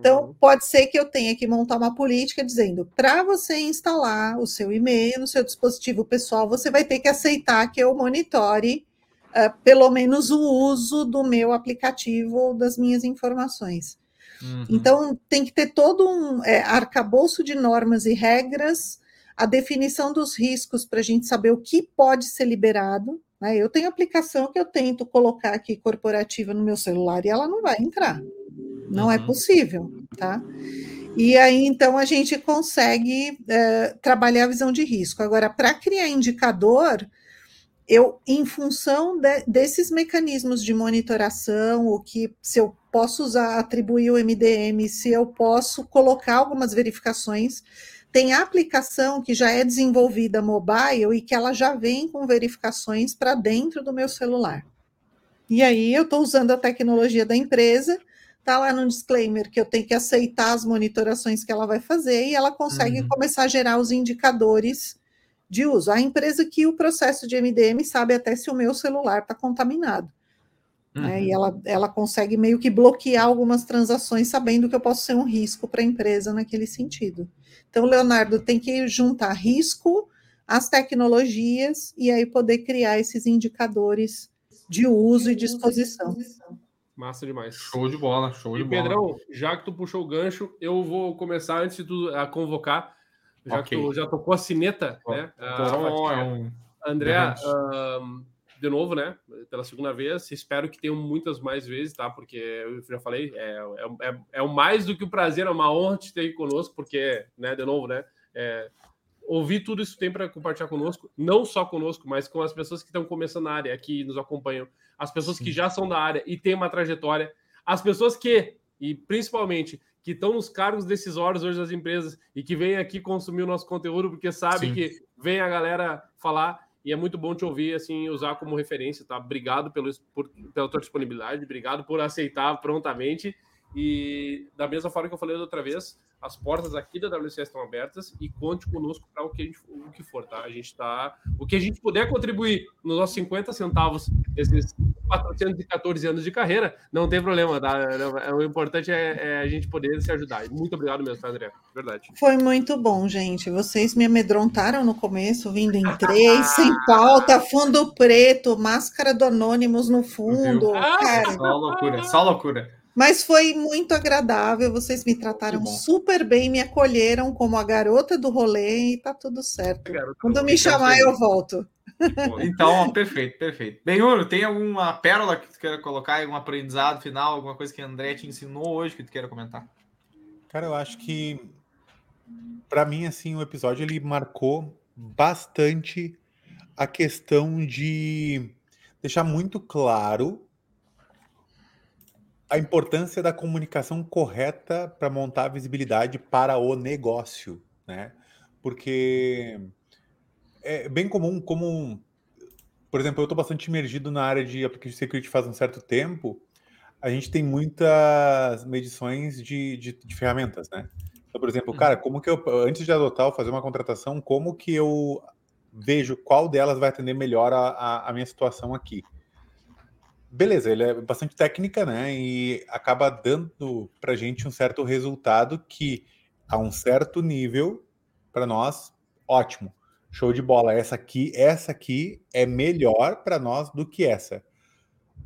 Então, pode ser que eu tenha que montar uma política dizendo: para você instalar o seu e-mail no seu dispositivo pessoal, você vai ter que aceitar que eu monitore ah, pelo menos o uso do meu aplicativo ou das minhas informações. Uhum. Então, tem que ter todo um é, arcabouço de normas e regras, a definição dos riscos para a gente saber o que pode ser liberado. né? Eu tenho aplicação que eu tento colocar aqui corporativa no meu celular e ela não vai entrar. Não é Uhum. possível, tá? E aí, então, a gente consegue eh, trabalhar a visão de risco. Agora, para criar indicador, eu, em função de- desses mecanismos de monitoração, o que se eu posso usar, atribuir o MDM, se eu posso colocar algumas verificações, tem aplicação que já é desenvolvida mobile e que ela já vem com verificações para dentro do meu celular. E aí eu estou usando a tecnologia da empresa, tá lá no disclaimer que eu tenho que aceitar as monitorações que ela vai fazer e ela consegue Uhum. começar a gerar os indicadores de uso. A empresa que o processo de MDM sabe até se o meu celular está contaminado. né? Uhum. E ela, ela consegue meio que bloquear algumas transações, sabendo que eu posso ser um risco para a empresa naquele sentido. Então, Leonardo tem que juntar risco, as tecnologias, e aí poder criar esses indicadores de uso e disposição. Massa demais. Show de bola, show de E bola. Pedrão, já que tu puxou o gancho, eu vou começar antes de tu a convocar, já Ok. que tu já tocou a sineta, né? a Então, é um- André, de novo, né? Pela segunda vez, espero que tenham muitas mais vezes, tá? Porque eu já falei, é, é, é, é o mais do que o prazer, é uma honra te ter aqui conosco, porque, né, de novo, né? É, ouvir tudo isso que tem para compartilhar conosco, não só conosco, mas com as pessoas que estão começando na área, que nos acompanham, as pessoas que já são da área e têm uma trajetória, as pessoas que, e principalmente, que estão nos cargos decisórios hoje das empresas e que vêm aqui consumir o nosso conteúdo porque sabe Sim. que vem a galera falar e é muito bom te ouvir, assim, usar como referência, tá? Obrigado pelo, por, pela tua disponibilidade, obrigado por aceitar prontamente. E da mesma forma que eu falei da outra vez, as portas aqui da WCS estão abertas e conte conosco para o que a gente o que for, tá? A gente tá o que a gente puder contribuir nos nossos 50 centavos 414 anos de carreira, não tem problema, tá? O importante é, é a gente poder se ajudar. Muito obrigado mesmo, tá, André. Verdade. Foi muito bom, gente. Vocês me amedrontaram no começo, vindo em três, sem pauta, fundo preto, máscara do Anônimos no fundo. Cara. Só loucura, só loucura. Mas foi muito agradável, vocês me trataram super bem, me acolheram como a garota do rolê e tá tudo certo. Quando me chamar, eu volto. Então, perfeito, perfeito. Benhuro, tem alguma pérola que tu queira colocar, algum aprendizado final, alguma coisa que a André te ensinou hoje que tu queira comentar? Cara, eu acho que para mim assim o episódio ele marcou bastante a questão de deixar muito claro a importância da comunicação correta para montar a visibilidade para o negócio, né? Porque é bem comum, como, por exemplo, eu estou bastante imergido na área de application security faz um certo tempo, a gente tem muitas medições de, de, de ferramentas, né? Então, por exemplo, cara, uhum. como que eu, antes de adotar ou fazer uma contratação, como que eu vejo qual delas vai atender melhor a, a, a minha situação aqui? beleza, ele é bastante técnica, né? E acaba dando para gente um certo resultado que, a um certo nível, para nós, ótimo. Show de bola. Essa aqui, essa aqui é melhor para nós do que essa.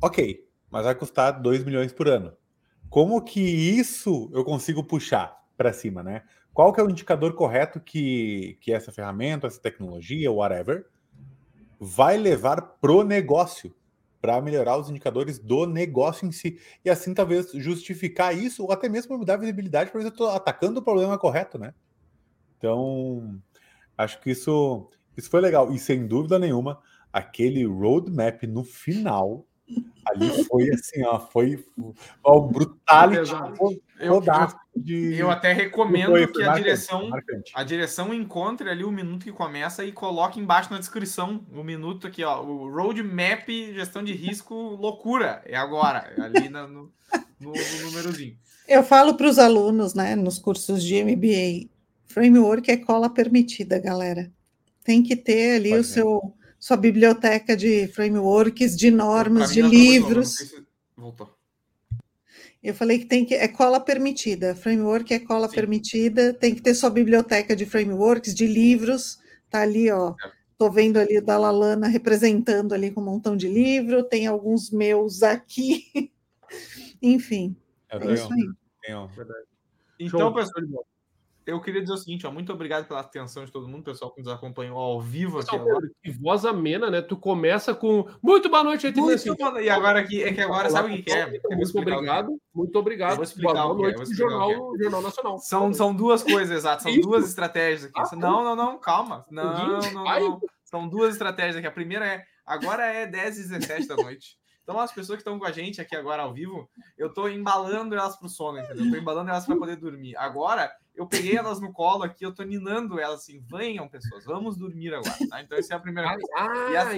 Ok, mas vai custar 2 milhões por ano. Como que isso eu consigo puxar para cima, né? Qual que é o indicador correto que, que essa ferramenta, essa tecnologia, whatever, vai levar pro negócio? para melhorar os indicadores do negócio em si. E assim, talvez justificar isso, ou até mesmo me dar visibilidade para ver se eu estou atacando o problema correto, né? Então, acho que isso, isso foi legal. E sem dúvida nenhuma, aquele roadmap no final Ali foi assim, ó, foi o brutality eu, de, eu até recomendo foi, que a direção marcante. a direção encontre ali o minuto que começa e coloque embaixo na descrição o minuto aqui, ó, o roadmap gestão de risco loucura, é agora, é ali no, no, no númerozinho. Eu falo para os alunos, né, nos cursos de MBA, framework é cola permitida, galera. Tem que ter ali Pode o seu sua biblioteca de frameworks, de normas, de livros. Se... Voltou. Eu falei que tem que é cola permitida, framework é cola Sim. permitida, tem que ter sua biblioteca de frameworks, de livros, tá ali, ó. Tô vendo ali o da Lalana representando ali com um montão de livro, tem alguns meus aqui. Enfim, é, é isso aí. Então, pessoal, eu queria dizer o seguinte, ó, muito obrigado pela atenção de todo mundo, pessoal que nos acompanhou ao vivo aqui agora. Que voz amena, né? Tu começa com muito boa noite, muito assim, boa... E agora aqui é que agora sabe o que, é? Muito obrigado, muito obrigado. Eu vou explicar boa o noite é, jornal, jornal Nacional. São, são duas coisas, exato, são Isso. duas estratégias aqui. Ah, não, não, não, calma. Não, não, não, São duas estratégias aqui. A primeira é agora é 10 e 17 da noite. Então, as pessoas que estão com a gente aqui agora ao vivo, eu estou embalando elas para o sono, entendeu? Estou embalando elas para poder dormir. Agora, eu peguei elas no colo aqui, eu estou ninando elas assim, venham, pessoas, vamos dormir agora, tá? Então, essa é a primeira coisa. Ah,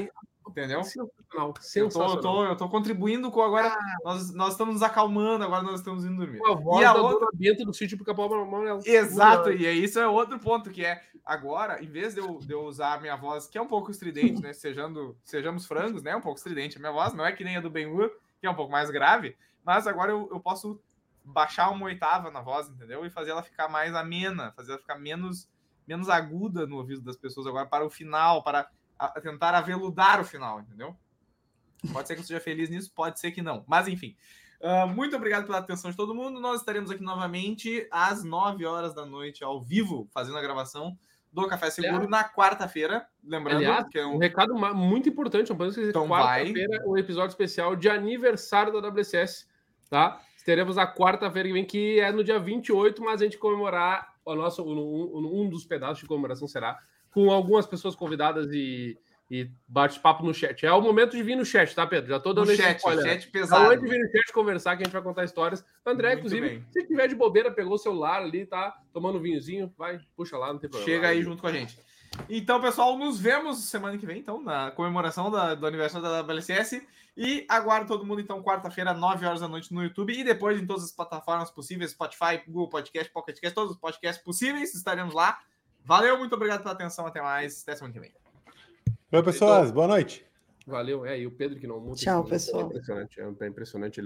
entendeu? Sensacional. Eu tô, eu, tô, eu tô contribuindo com agora, ah. nós, nós estamos nos acalmando, agora nós estamos indo dormir. A voz e a outra... dentro do sítio porque a Amarelo. Exato, e isso é outro ponto, que é, agora, em vez de eu, de eu usar a minha voz, que é um pouco estridente, né, sejando, sejamos frangos, né, um pouco estridente a minha voz, não é que nem a do Ben-Hur, que é um pouco mais grave, mas agora eu, eu posso baixar uma oitava na voz, entendeu? E fazer ela ficar mais amena, fazer ela ficar menos, menos aguda no ouvido das pessoas agora para o final, para a, tentar aveludar o final, entendeu? Pode ser que eu seja feliz nisso, pode ser que não. Mas enfim. Uh, muito obrigado pela atenção de todo mundo. Nós estaremos aqui novamente às 9 horas da noite, ao vivo, fazendo a gravação do Café Seguro é. na quarta-feira. Lembrando Aliás, que é um... um recado muito importante, não podemos esquecer. Então quarta-feira, um episódio especial de aniversário da WCS, tá? Teremos a quarta-feira que vem, que é no dia 28, mas a gente comemorar o nosso, um, um dos pedaços de comemoração será com algumas pessoas convidadas e, e bate-papo no chat. É o momento de vir no chat, tá, Pedro? Já tô dando no esse chat, spoiler. chat pesado. Antes de vir no chat conversar, que a gente vai contar histórias. André, Muito inclusive, bem. se tiver de bobeira, pegou o celular ali, tá tomando vinhozinho, vai, puxa lá, não tem problema. Chega aí junto com a gente. Então, pessoal, nos vemos semana que vem, então, na comemoração da, do aniversário da WCS. E aguardo todo mundo, então, quarta-feira, 9 horas da noite no YouTube e depois em todas as plataformas possíveis, Spotify, Google Podcast, Pocket Cast, todos os podcasts possíveis, estaremos lá. Valeu, muito obrigado pela atenção, até mais, até semana que vem. Oi, pessoas, boa noite. Valeu. É, e o Pedro que não muda. Tchau, É pessoal. impressionante, é impressionante. Ele não